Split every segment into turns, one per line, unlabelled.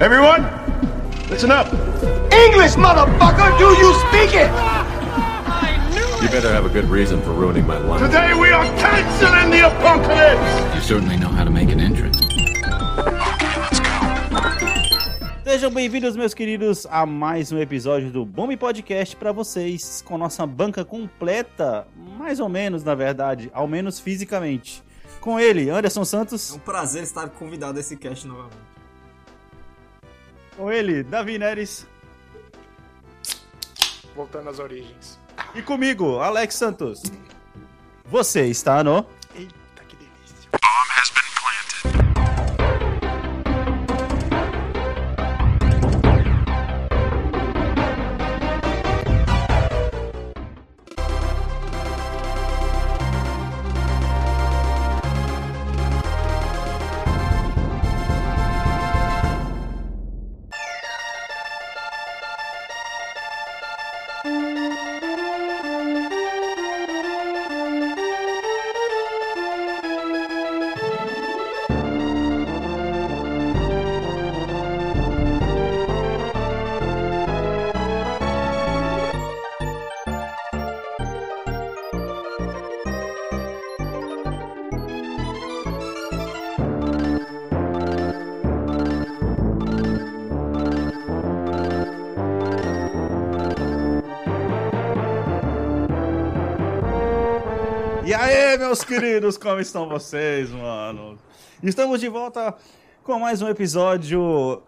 Everyone, listen up.
English, motherfucker! Do you speak it?
You better have a good reason for ruining my life.
Today we are canceling the apocalypse.
You certainly know how to make an entrance.
Sejam bem-vindos, meus queridos, a mais um episódio do Bomb Podcast para vocês, com nossa banca completa, mais ou menos, na verdade, ao menos fisicamente. Com ele, Anderson
É
Santos.
um prazer estar convidado a esse cast novamente.
Com ele, Davi Neres.
Voltando às origens.
E comigo, Alex Santos. Você está no. E aí, meus queridos, como estão vocês, mano? Estamos de volta com mais um episódio.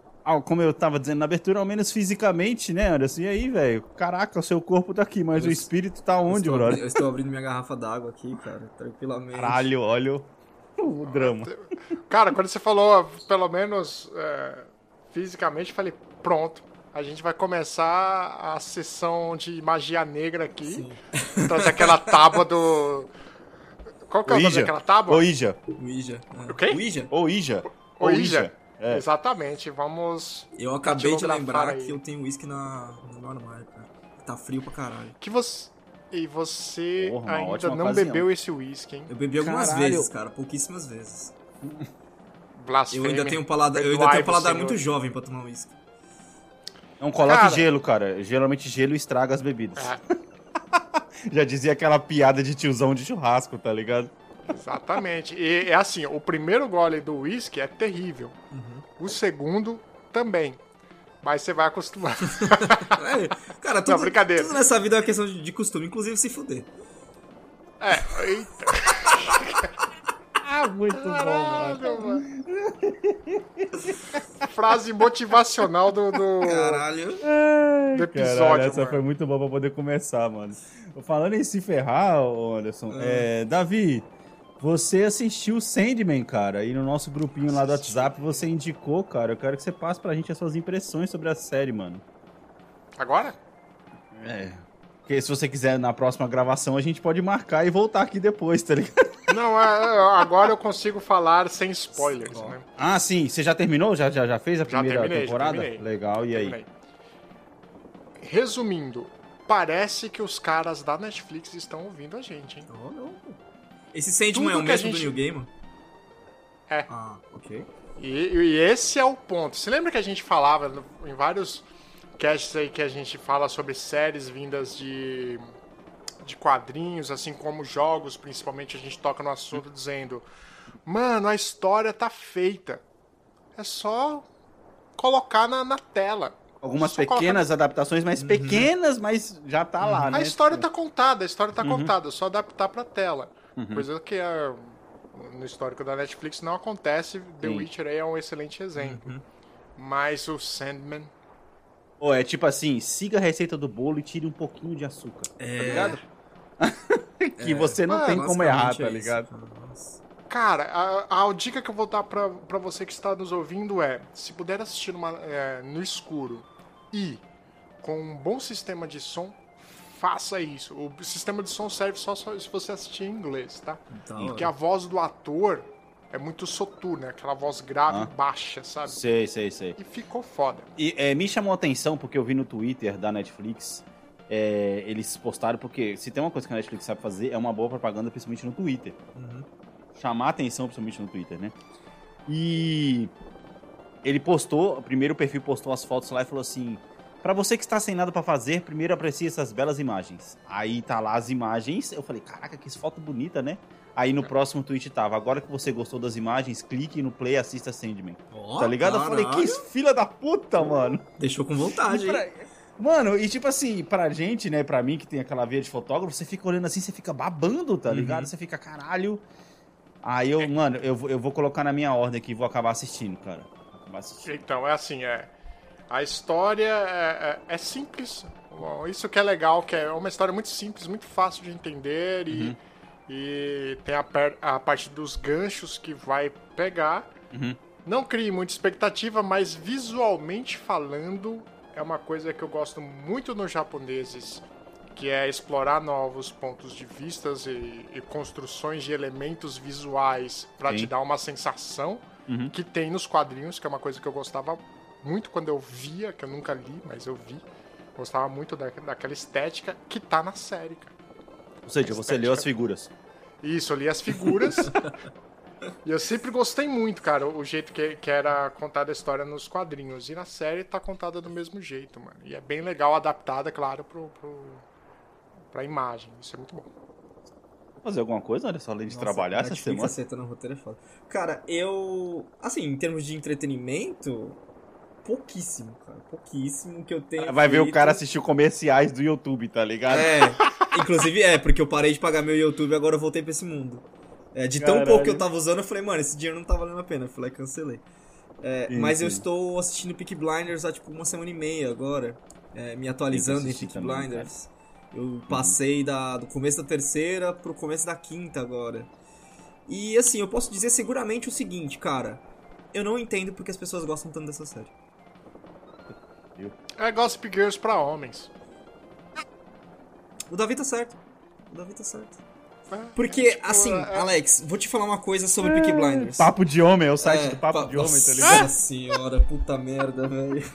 Como eu tava dizendo na abertura, ao menos fisicamente, né, Anderson? E aí, velho? Caraca, o seu corpo tá aqui, mas o espírito tá onde,
eu estou,
brother?
eu estou abrindo minha garrafa d'água aqui, cara, tranquilamente.
Caralho, olha o- drama.
Cara, quando você falou, pelo menos é, fisicamente, eu falei, pronto. A gente vai começar a sessão de magia negra aqui. Trazer aquela tábua do. Qual que é o nome daquela tábua?
Ouija.
Ouija. é.
O quê?
Ouija?
Ouija.
Ouija.
É.
Exatamente. Vamos.
Eu acabei de lembrar
aí.
que eu tenho uísque na, no armário, cara. Tá frio pra caralho.
Que você. E você
Porra,
ainda não
ocasião.
bebeu esse uísque, hein?
Eu bebi algumas
Caralho.
vezes, cara, pouquíssimas vezes. Eu
Blasfêmia.
ainda tenho um paladar, eu ainda tenho um paladar muito jovem pra tomar uísque.
Não coloque
Cara.
gelo, cara. Geralmente gelo estraga as bebidas.
É,
Já dizia aquela piada de tiozão de churrasco, tá ligado?
exatamente. E é assim, o primeiro gole do uísque é terrível.
Uhum.
O segundo também. Mas você vai acostumar.
É, cara, tudo,
brincadeira.
tudo nessa vida é uma questão de, de costume, inclusive se fuder.
É, eita.
Ah, muito bom,
mano. Frase motivacional do, do,
Caralho.
do episódio,
Caralho, essa
mano.
foi muito boa pra poder começar, mano. Falando em se ferrar, Anderson, é, Davi, você assistiu Sandman, cara, e no nosso grupinho lá do WhatsApp você indicou, cara. Eu quero que você passe pra gente as suas impressões sobre a série, mano.
Agora?
É. Porque se você quiser, na próxima gravação, a gente pode marcar e voltar aqui depois, tá ligado?
Não, é, é, agora eu consigo falar sem spoilers, né?
Ah, sim. Você já terminou? Já, já, já fez a primeira
terminei, já
temporada?
terminei.
Legal, e aí?
Terminei. Resumindo, parece que os caras da Netflix estão ouvindo a gente, hein?
Oh, não. Esse Sandman é o mesmo do
gente-
New Game?
É.
Ah, ok.
E, e esse é o ponto. Você lembra que a gente falava em vários casts aí que a gente fala sobre séries vindas de, de quadrinhos, assim como jogos, principalmente a gente toca no assunto dizendo: Mano, a história tá feita. É só colocar na, na tela.
Algumas
Só colocar-
pequenas adaptações, mas pequenas, mas já tá lá, né?
A história tá contada, a história
Uhum.
tá contada, é só adaptar pra tela. Coisa que é, no histórico da Netflix não acontece. The
Sim.
Witcher aí é um excelente exemplo. Mas o Sandman.
Pô, é tipo assim, siga a receita do bolo e tire um pouquinho de açúcar.
É.
Tá ligado? que você não
Mano,
tem como errar, tá
é isso.
ligado?
Nossa.
Cara, a, a dica que eu vou dar pra, pra você que está nos ouvindo é: se puder assistir numa- é, no escuro e com um bom sistema de som, faça isso. O sistema de som serve só, só se você assistir em inglês, tá?
Então,
Porque a voz do ator é muito soturna, aquela voz grave
Ah.
e baixa, sabe?
Sei, sei, sei.
E ficou foda.
E é, me chamou a atenção porque eu vi no Twitter da Netflix. é, eles postaram, porque se tem uma coisa que a Netflix sabe fazer, é uma boa propaganda, principalmente no Twitter.
Uhum.
Chamar a atenção, principalmente no Twitter, né? E ele postou, o primeiro perfil postou as fotos lá e falou assim: Pra você que está sem nada pra fazer, primeiro aprecie essas belas imagens. Aí tá lá as imagens. Eu falei, caraca, que foto bonita, né? Aí no próximo tweet tava, agora que você gostou das imagens, clique no play e assista Sandman.
Ó,
tá ligado? Eu falei,
caralho.
que filha da puta, mano.
Deixou com vontade,
E
hein?
pra- Mano, e tipo assim, pra gente, né, pra mim que tem aquela veia de fotógrafo, você fica olhando assim, você fica babando, tá ligado? Você fica, caralho. Aí eu, mano, eu, vou- eu vou colocar na minha ordem aqui e vou acabar assistindo, cara. Vou acabar assistindo.
Então, é assim, é. A história é, é- é simples. Isso que é legal, que é uma história muito simples, muito fácil de entender e, e tem a, a parte dos ganchos que vai pegar. Não crie muita expectativa, mas visualmente falando, é uma coisa que eu gosto muito nos japoneses, que é explorar novos pontos de vistas e, e construções de elementos visuais para te dar uma sensação que tem nos quadrinhos, que é uma coisa que eu gostava muito quando eu via, que eu nunca li, mas eu vi. Gostava muito da, daquela estética que tá na série, cara.
Ou seja, você leu as figuras.
Isso, eu li as figuras. e eu sempre gostei muito, cara, o jeito que, que era contada a história nos quadrinhos. E na série tá contada do mesmo jeito, mano. E é bem legal, adaptada, claro, pro, pro, pra imagem. Isso é muito bom.
Fazer alguma coisa, olha só, além de
Nossa,
trabalhar essa semana?
acertando o roteiro é foda. Cara, eu. Assim, em termos de entretenimento, pouquíssimo, cara. Pouquíssimo que eu tenho.
Vai ver o
feito.
cara assistir comerciais do YouTube, tá ligado?
É, inclusive é, porque eu parei de pagar meu YouTube e agora eu voltei pra esse mundo. É, de tão
Caralho.
pouco que eu tava usando, eu falei, mano, esse dinheiro não tá valendo a pena. Eu lá e cancelei. É,
Sim,
mas eu estou assistindo Peak Blinders há tipo uma semana e meia agora. é, me atualizando em Peak
também,
Blinders. Eu passei da, do começo da terceira pro começo da quinta agora. E assim, eu posso dizer seguramente o seguinte, cara. Eu não entendo porque as pessoas gostam tanto dessa série.
É Gossip Girls pra homens.
O Davi tá certo. O Davi tá certo.
É,
Porque,
tipo,
assim,
é-
Alex, vou te falar uma coisa sobre Peaky Blinders.
Papo de homem, é o site
É,
do Papo
pa-
de Homem, tá
Nossa
ligado?
senhora, puta merda, velho.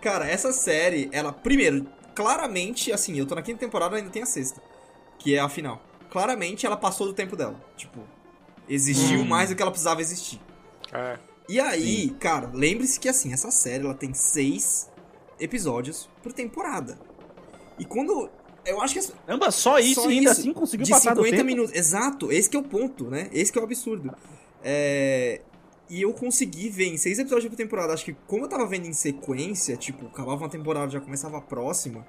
Cara, essa série, ela, primeiro, claramente, assim, eu tô na quinta temporada, ainda tem a sexta, que é a final. Claramente, ela passou do tempo dela. Tipo, exigiu
Hum.
mais do que ela precisava existir.
É.
E aí, cara, lembre-se que, assim, essa série, ela tem seis episódios por temporada. E quando... Eu acho que as,
Caramba, só isso
só
e ainda
isso,
assim conseguiu
de
passar do
50
tempo.
minutos. Exato, esse que é o ponto, né? Esse que é o absurdo. É, E eu consegui ver em seis episódios por temporada. Acho que como eu tava vendo em sequência, tipo, acabava uma temporada, já começava a próxima,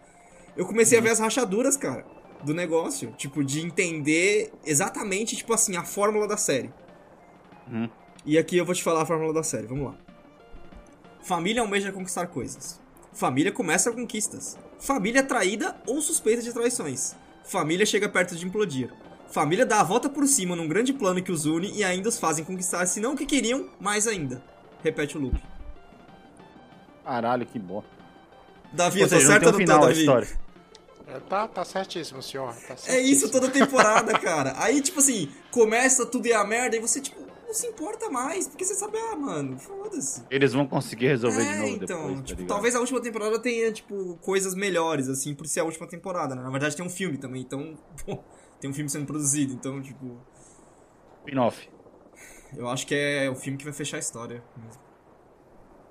eu comecei a ver as rachaduras, cara, do negócio. Tipo, de entender exatamente, tipo assim, a fórmula da série.
Uhum.
E aqui eu vou te falar a fórmula da série, vamos lá. Família almeja conquistar coisas. Família começa conquistas. Família é traída ou suspeita de traições. Família chega perto de implodir. Família dá a volta por cima num grande plano que os une e ainda os fazem conquistar, se não o que queriam, mais ainda. Repete o loop.
Caralho, que bom.
Davi, eu tô
seja,
certo ou não
final
tô, Davi?
história.
É, tá, tá certíssimo, senhor. Tá
É
certíssimo.
isso toda temporada, cara. Aí, tipo assim, começa tudo e a merda e você, tipo, não se importa mais, porque você sabe, ah, mano, foda-se.
Eles vão conseguir resolver de
É,
novo
então,
depois, tá
tipo, talvez a última temporada tenha, tipo, coisas melhores, assim, por ser a última temporada, né? Na verdade tem um filme também, então, pô, tem um filme sendo produzido, então, tipo,
Spin-off.
eu acho que é o filme que vai fechar a história. mesmo.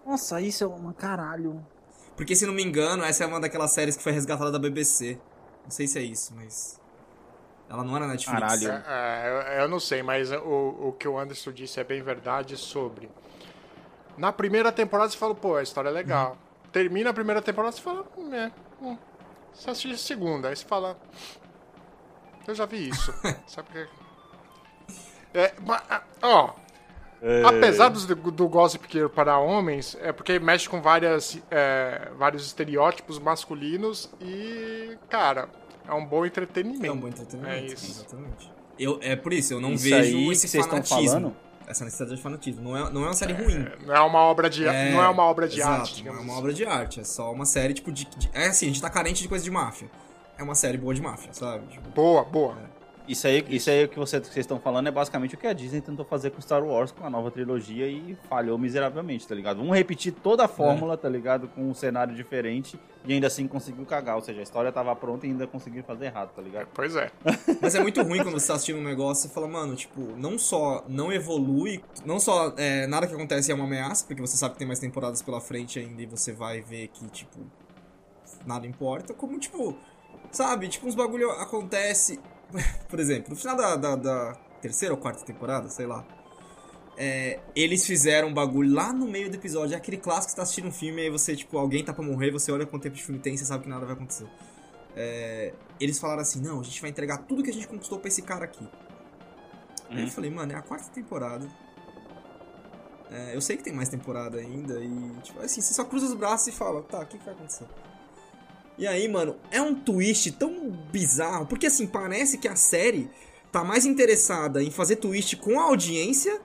Nossa, isso é uma caralho.
Porque, se não me engano, essa é uma daquelas séries que foi resgatada da BBC. Não sei se é isso, mas... Ela não era Netflix.
Caralho.
É, é, eu- eu não sei, mas o, o que o Anderson disse é bem verdade sobre. Na primeira temporada você fala, pô, a história é legal. Termina a primeira temporada você fala, hum, é. hum. Você assiste a segunda, aí você fala. Eu já vi isso. Sabe o que. É, mas, ó, apesar dos- do, do Gossip Girl para homens, é porque mexe com várias, é, vários estereótipos masculinos e, cara, é um bom entretenimento.
É um bom entretenimento,
É isso.
exatamente. Eu, é por isso, eu não
Isso
vejo
aí que
esse
vocês estão
fanatismo.
falando?
Essa necessidade de fanatismo. Não é, não é uma série ruim.
Não é uma obra de, não é uma obra de
exato,
arte,
Não é uma
assim.
obra de arte, é só uma série, tipo, de, de- É assim, a gente tá carente de coisa de máfia. É uma série boa de máfia, sabe? Tipo,
Boa, boa.
Isso aí, isso aí que você- que vocês estão falando é basicamente o que a Disney tentou fazer com Star Wars com a nova trilogia e falhou miseravelmente, tá ligado? Vamos repetir toda a fórmula, tá ligado? Com um cenário diferente e ainda assim conseguiu cagar. Ou seja, a história tava pronta e ainda conseguiu fazer errado, tá ligado?
Pois é.
Mas é muito ruim quando você tá assistindo um negócio e fala, mano, tipo, não só não evolui, não só é, nada que acontece é uma ameaça, porque você sabe que tem mais temporadas pela frente ainda e você vai ver que, tipo, nada importa, como, tipo, sabe, tipo, uns bagulho acontece. Por exemplo, no final da, da, da terceira ou quarta temporada, sei lá. é, eles fizeram um bagulho lá no meio do episódio. É aquele clássico que você tá assistindo um filme e aí você, tipo, alguém tá pra morrer, você olha quanto tempo de filme tem e você sabe que nada vai acontecer. É, eles falaram assim: não, a gente vai entregar tudo que a gente conquistou pra esse cara aqui. Aí eu falei, mano, é a quarta temporada. É, eu sei que tem mais temporada ainda e, tipo, assim, você só cruza os braços e fala, tá, o que, que vai acontecer? E aí, mano, é um twist tão bizarro, porque assim, parece que a série tá mais interessada em fazer twist com a audiência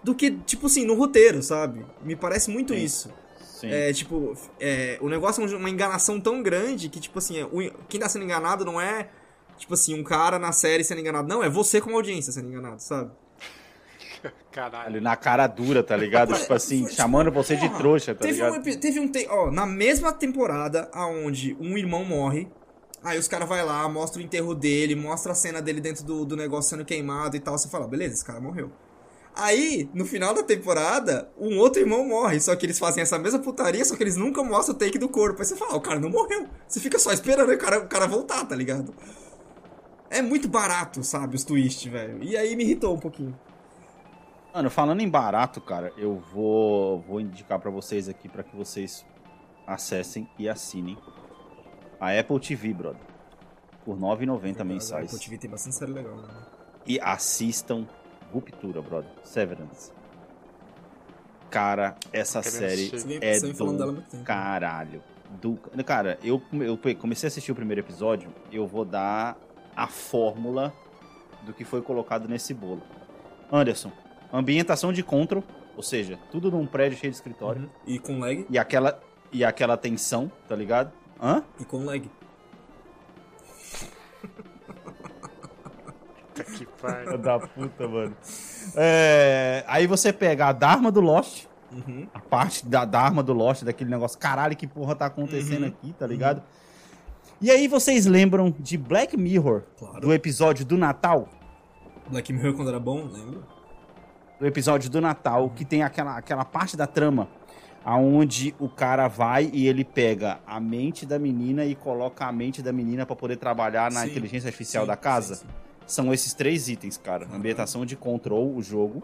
do que, tipo assim, no roteiro, sabe? Me parece muito
Sim.
isso.
Sim.
É, tipo, é, o negócio é uma enganação tão grande que, tipo assim, é, quem tá sendo enganado não é, tipo assim, um cara na série sendo enganado. Não, é você como audiência sendo enganado, sabe?
Caralho.
Na cara dura, tá ligado? tipo assim, chamando você de trouxa, tá
teve
ligado?
Um, teve um. te- Ó, na mesma temporada, aonde um irmão morre. Aí os caras vai lá, mostra o enterro dele, mostra a cena dele dentro do, do negócio sendo queimado e tal. Você fala, beleza, esse cara morreu. Aí, no final da temporada, um outro irmão morre. Só que eles fazem essa mesma putaria, só que eles nunca mostram o take do corpo. Aí você fala, ah, o cara não morreu. Você fica só esperando o cara, o cara voltar, tá ligado? É muito barato, sabe, os twists, velho. E aí me irritou um pouquinho.
Mano, falando em barato, cara, eu vou, vou indicar pra vocês aqui pra que vocês acessem e assinem a Apple TV, brother. Por R$ 9,90
A
mensais.
Apple TV tem bastante série legal, né?
E assistam Ruptura, brother. Severance. Cara, essa série
assistir.
É
você
do
muito tempo.
caralho. Do... Cara, eu, eu comecei a assistir o primeiro episódio, eu vou dar a fórmula do que foi colocado nesse bolo. Anderson, ambientação de control, ou seja, tudo num prédio cheio de escritório,
Uhum. E com lag.
e, aquela, e aquela tensão, tá ligado? Hã?
E com lag.
Puta que pariu.
da puta, mano. É, aí você pega a Dharma do Lost,
Uhum.
a parte da Dharma do Lost, daquele negócio, caralho, que porra tá acontecendo
Uhum.
aqui, tá ligado? E aí vocês lembram de Black Mirror,
Claro.
do episódio do Natal?
Black Mirror quando era bom, lembra?
Do episódio do Natal, que tem aquela, aquela parte da trama aonde o cara vai e ele pega a mente da menina e coloca a mente da menina pra poder trabalhar na
Sim,
inteligência artificial
sim,
da casa.
sim.
São esses três itens, cara. Ambientação de control, o jogo,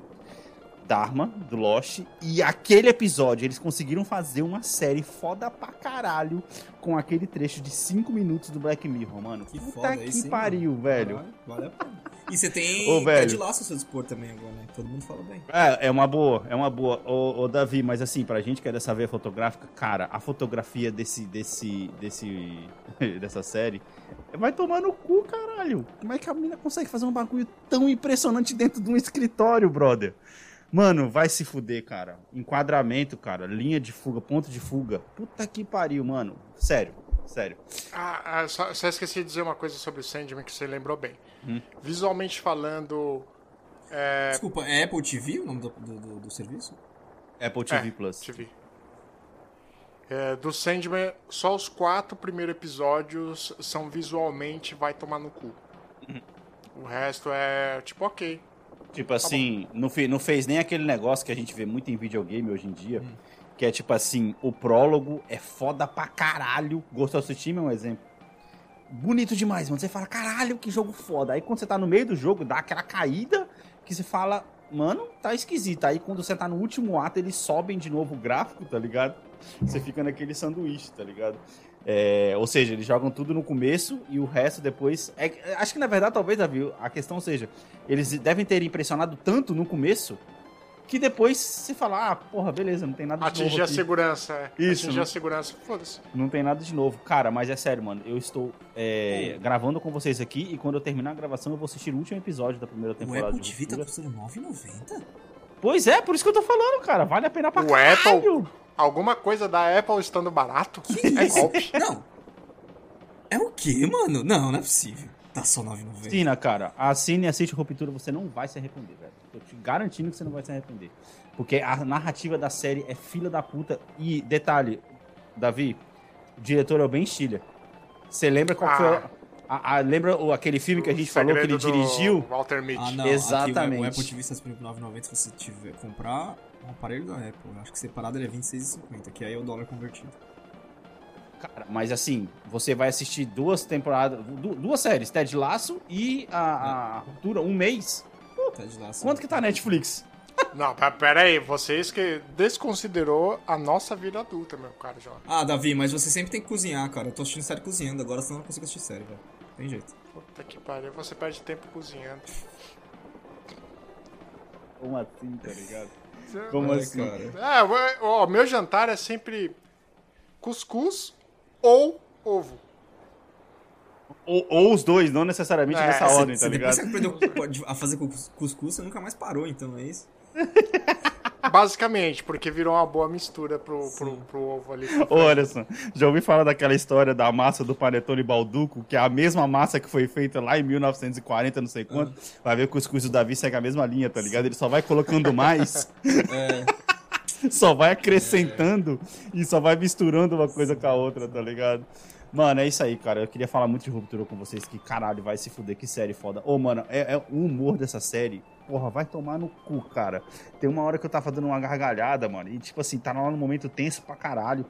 Dharma, do Lost, e aquele episódio. Eles conseguiram fazer uma série foda pra caralho com aquele trecho de 5 minutos do Black Mirror, mano.
Que
Puta
foda
que
esse,
pariu,
mano?
velho.
Vale a pena. E você tem
Ô, velho.
A seu dispor também agora, né? Todo mundo fala bem.
É, é uma boa, é uma boa. Ô, ô, Davi, mas assim, pra gente que é dessa veia fotográfica, cara, a fotografia desse, desse, desse, dessa série vai tomar no cu, caralho. Como é que a menina consegue fazer um bagulho tão impressionante dentro de um escritório, brother? Mano, vai se fuder, cara. Enquadramento, cara, linha de fuga, ponto de fuga. Puta que pariu, mano. Sério, sério.
Ah, ah, só, só esqueci de dizer uma coisa sobre o Sandman que você lembrou bem.
Hum.
Visualmente falando, é,
Desculpa, é Apple TV o nome do, do, do- do serviço?
Apple TV
É,
Plus.
TV. É, do Sandman, só os quatro primeiros episódios são visualmente vai tomar no cu.
Uhum.
O resto é tipo ok.
Tipo assim, não, fe- não fez nem aquele negócio que a gente vê muito em videogame hoje em dia. Que é tipo assim, o prólogo é foda pra caralho. Ghost of Tsushima é um exemplo. Bonito demais, mano. Você fala, caralho, que jogo foda. Aí quando você tá no meio do jogo, dá aquela caída que você fala, mano, tá esquisito. Aí quando você tá no último ato, eles sobem de novo o gráfico, tá ligado? Você fica naquele sanduíche, tá ligado? É, ou seja, eles jogam tudo no começo e o resto depois. é- acho que na verdade, talvez, Davi, a questão seja: eles devem ter impressionado tanto no começo que depois você fala, ah, porra, beleza, não tem nada de
Atingir
novo.
a
aqui.
segurança. é.
Isso,
Atingir
né?
a segurança. Foda-se.
Não tem nada de novo. Cara, mas é sério, mano. Eu estou é, gravando com vocês aqui e quando eu terminar a gravação eu vou assistir o último episódio da primeira
O
temporada.
Apple
de
TV tá custando 9,90?
Pois é, por isso que eu tô falando, cara. Vale a pena pra
O
caralho.
Alguma coisa da Apple estando barato é golpe.
Não. É o quê, mano? Não, não é possível. Tá só 9,90.
Assina, cara. Assine e assiste Ruptura, você não vai se arrepender, velho. Tô te garantindo que você não vai se arrepender. Porque a narrativa da série é filha da puta. E, detalhe, Davi, o diretor é o Ben Stiller. Você lembra qual
Ah.
foi... A, a- lembra o- aquele filme que a gente falou que ele dirigiu?
Walter Mitty.
Ah, não.
Exatamente.
Aqui, o Apple TV está disponível por 9,90 se você tiver comprar um aparelho da Apple. Acho que separado ele é 26,50, que aí é o dólar convertido.
Cara, mas assim, você vai assistir duas temporadas, du- duas séries, Ted Laço e a, a Ruptura, um mês.
Lá, assim.
Quanto que tá a Netflix?
Não, pe- pera aí, vocês que desconsiderou a nossa vida adulta, meu caro Jorge.
Ah, Davi, mas você sempre tem que cozinhar, cara. Eu tô assistindo série cozinhando agora, senão eu não consigo assistir série, velho. Tem jeito.
Puta que pariu, você perde tempo cozinhando.
Como assim, tá ligado? Como
Ai,
assim?
cara.
É, o- ó, meu jantar é sempre cuscuz ou ovo.
Ou, ou os dois, não necessariamente
É,
nessa
você-
ordem, tá
Você- depois
ligado?
que você aprendeu a fazer cus- cuscuz, você nunca mais parou, então, é isso?
Basicamente, porque virou uma boa mistura pro, pro, pro ovo ali.
Ô, Anderson, já ouvi falar daquela história da massa do Panetone Balduco, que é a mesma massa que foi feita lá em 1940, não sei quanto. Vai ver que o cuscuz do Davi segue a mesma linha, tá ligado? Ele só vai colocando mais,
É.
só vai acrescentando e só vai misturando uma coisa com a outra, tá ligado? Mano, é isso aí, cara. Eu queria falar muito de ruptura com vocês, que caralho, vai se fuder, que série foda. Ô, mano, é, é o humor dessa série. Porra, vai tomar no cu, cara. Tem uma hora que eu tava dando uma gargalhada, mano. E tipo assim, tá lá no momento tenso pra caralho.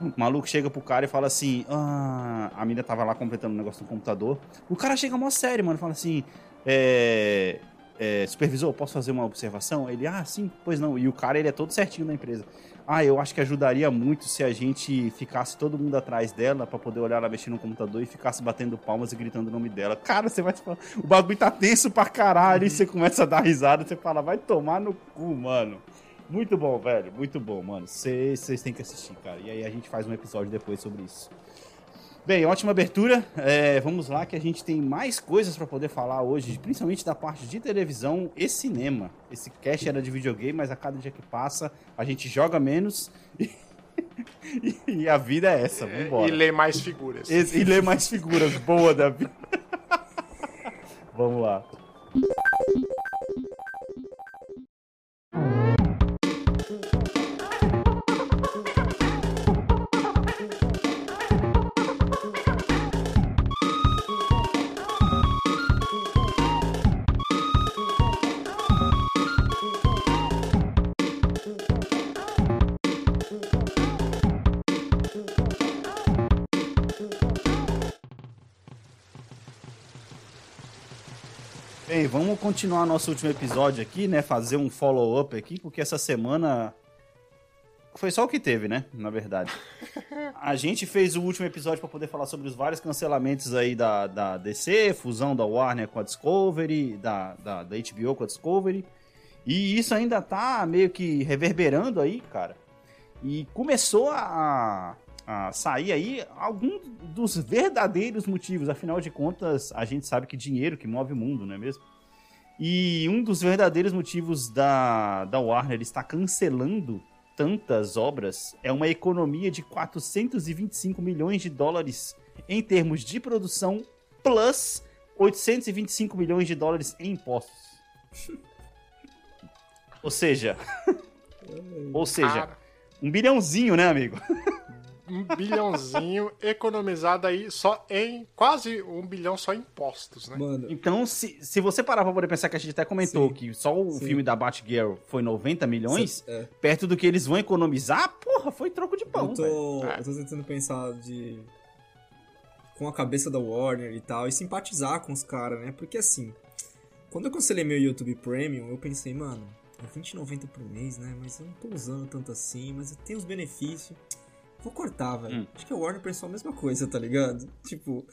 O maluco chega pro cara e fala assim: Ah, a mina tava lá completando um negócio no computador. O cara chega mó sério, mano. Fala assim: É. é, supervisor, posso fazer uma observação? Ele, ah, sim, pois não. E o cara, ele é todo certinho da empresa. Ah, eu acho que ajudaria muito se a gente ficasse todo mundo atrás dela pra poder olhar ela mexendo no computador e ficasse batendo palmas e gritando o nome dela. Cara, você vai falar, o bagulho tá tenso pra caralho e você começa a dar risada, você fala, vai tomar no cu, mano. Muito bom, velho, muito bom, mano. Vocês têm que assistir, cara. E aí a gente faz um episódio depois sobre isso. Bem, ótima abertura. É, vamos lá que a gente tem mais coisas pra poder falar hoje, principalmente da parte de televisão e cinema. Esse cast era de videogame, mas a cada dia que passa a gente joga menos e, e a vida é essa.
E
Vambora.
lê mais figuras.
E, e ler mais figuras. Boa, Davi. Vamos lá. Bem, vamos continuar nosso último episódio aqui, né? Fazer um follow-up aqui, porque essa semana foi só o que teve, né? Na verdade. A gente fez o último episódio para poder falar sobre os vários cancelamentos aí da, da DC, fusão da Warner com a Discovery, da, da, da HBO com a Discovery. E isso ainda tá meio que reverberando aí, cara. E começou a, a sair aí algum dos verdadeiros motivos. Afinal de contas, a gente sabe que dinheiro que move o mundo, não é mesmo? E um dos verdadeiros motivos da, da Warner estar cancelando tantas obras é uma economia de 425 milhões de dólares em termos de produção, plus 825 milhões de dólares em impostos. Ou seja, ou seja, um bilhãozinho, né, amigo?
um bilhãozinho economizado aí só em quase um bilhão só em impostos, né?
Mano,
Então, se, se você parar pra poder pensar que a gente até comentou
Sim.
que só o
Sim.
filme da Batgirl foi 90 milhões,
é.
perto do que eles vão economizar, porra, foi troco de pão,
Eu
velho.
tô,
É.
eu tô tentando pensar de. com a cabeça da Warner e tal, e simpatizar com os caras, né? Porque assim, quando eu cancelei meu YouTube Premium, eu pensei, mano, é 20,90 por mês, né? Mas eu não tô usando tanto assim, mas eu tenho os benefícios. Vou cortar, velho.
Hum.
Acho que a Warner pensou a mesma coisa, tá ligado? Tipo,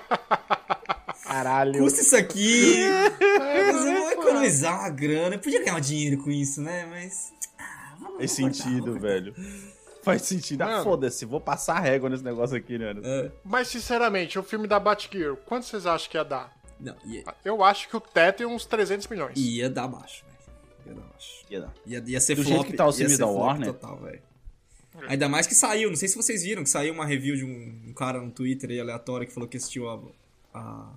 Caralho.
custa isso aqui, mas eu vou economizar uma grana. Eu podia ganhar um dinheiro com isso, né? Mas. ah, vamos-
Faz sentido,
cortar.
velho. Faz sentido. Ah, foda-se, vou passar a régua nesse negócio aqui, né?
É,
Mas, sinceramente, o filme da Batgirl, quanto vocês acham que ia dar?
não, ia,
Eu acho que o teto é uns 300 milhões.
ia dar baixo, velho. Ia dar baixo.
Ia dar.
Ia, ia ser
Do
flop,
jeito que tá filmes
ser
da Warner.
total, velho. Ainda mais que saiu, não sei se vocês viram, que saiu uma review de um, um cara no Twitter aí aleatório que falou que assistiu a, a-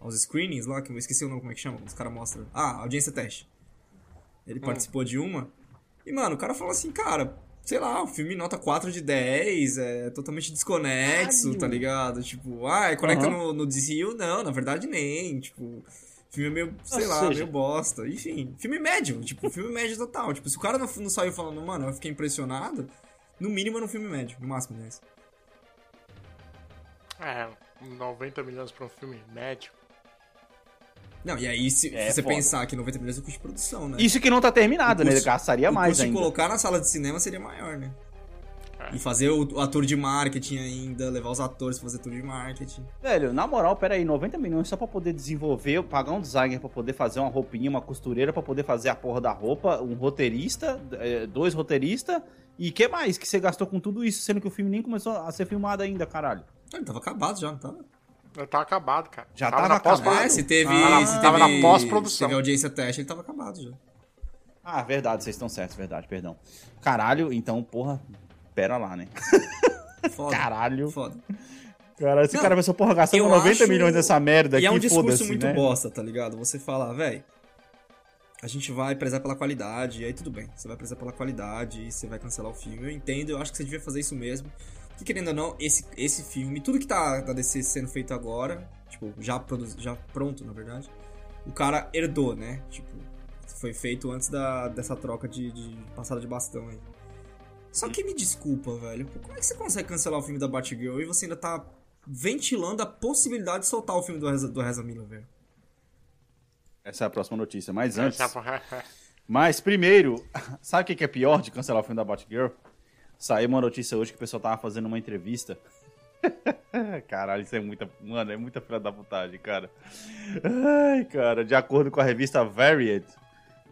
aos screenings lá, que eu esqueci o nome, como é que chama, os caras mostram. Ah, audiência teste. Ele participou de uma. E, mano, o cara falou assim, cara, sei lá, o filme nota 4 de 10, é totalmente desconexo, tá ligado? Tipo, ah, é conecta
Aham.
no, no DCU? Não, na verdade nem, tipo... Filme é meio, sei
Ou
lá,
seja-
meio bosta. Enfim, filme médio, tipo, filme médio total. Tipo, se o cara não, não saiu falando, mano, eu fiquei impressionado, no mínimo é um filme médio, no máximo, né?
É, 90 milhões pra um filme médio.
Não, e aí, se
É
você
foda.
pensar que 90 milhões é o custo de produção, né?
Isso que não tá terminado,
O
né? Ele
custo-
gastaria
o
mais
custo
ainda.
colocar na sala de cinema seria maior, né?
É.
E fazer o, ator de marketing ainda, levar os atores pra fazer tour de marketing.
Velho, na moral, pera aí, 90 milhões só pra poder desenvolver, pagar um designer pra poder fazer uma roupinha, uma costureira pra poder fazer a porra da roupa, um roteirista, eh, dois roteiristas, e que mais que você gastou com tudo isso, sendo que o filme nem começou a ser filmado ainda, caralho?
Ah, Ele tava acabado já, não tava?
Já tá acabado, cara.
Já
tava
tava
na pós-produção.
É, se teve,
Ah,
se
tava
teve,
na pós-produção.
se teve audiência teste, ele tava acabado já.
Ah, verdade, vocês estão certos, verdade, perdão. Caralho, então, porra, pera lá, né?
Foda.
Caralho.
Foda.
Caralho, esse
Não,
cara pensou, porra, gastando
eu
90
acho-
milhões nessa merda
E
aqui,
é um discurso muito
né?
bosta, tá ligado? Você fala, véi, a gente vai prezar pela qualidade, e aí tudo bem. Você vai prezar pela qualidade e você vai cancelar o filme. Eu entendo, eu acho que você devia fazer isso mesmo. Que querendo ou não, esse, esse filme, tudo que tá da DC sendo feito agora, tipo, já, produz, já pronto, na verdade, o cara herdou, né? Tipo, foi feito antes da, dessa troca de, de passada de bastão aí. Só que me desculpa, velho. Como é que você consegue cancelar o filme da Batgirl e você ainda tá ventilando a possibilidade de soltar o filme do Reza, do Reza Miller, velho?
Essa é a próxima notícia, mas antes...
Porra-
Mas primeiro, sabe o que é pior de cancelar o filme da Batgirl? Saiu uma notícia hoje que o pessoal tava fazendo uma entrevista. Caralho, isso é muita. Mano, é muita filha da putagem, cara. Ai, cara, de acordo com a revista Varied,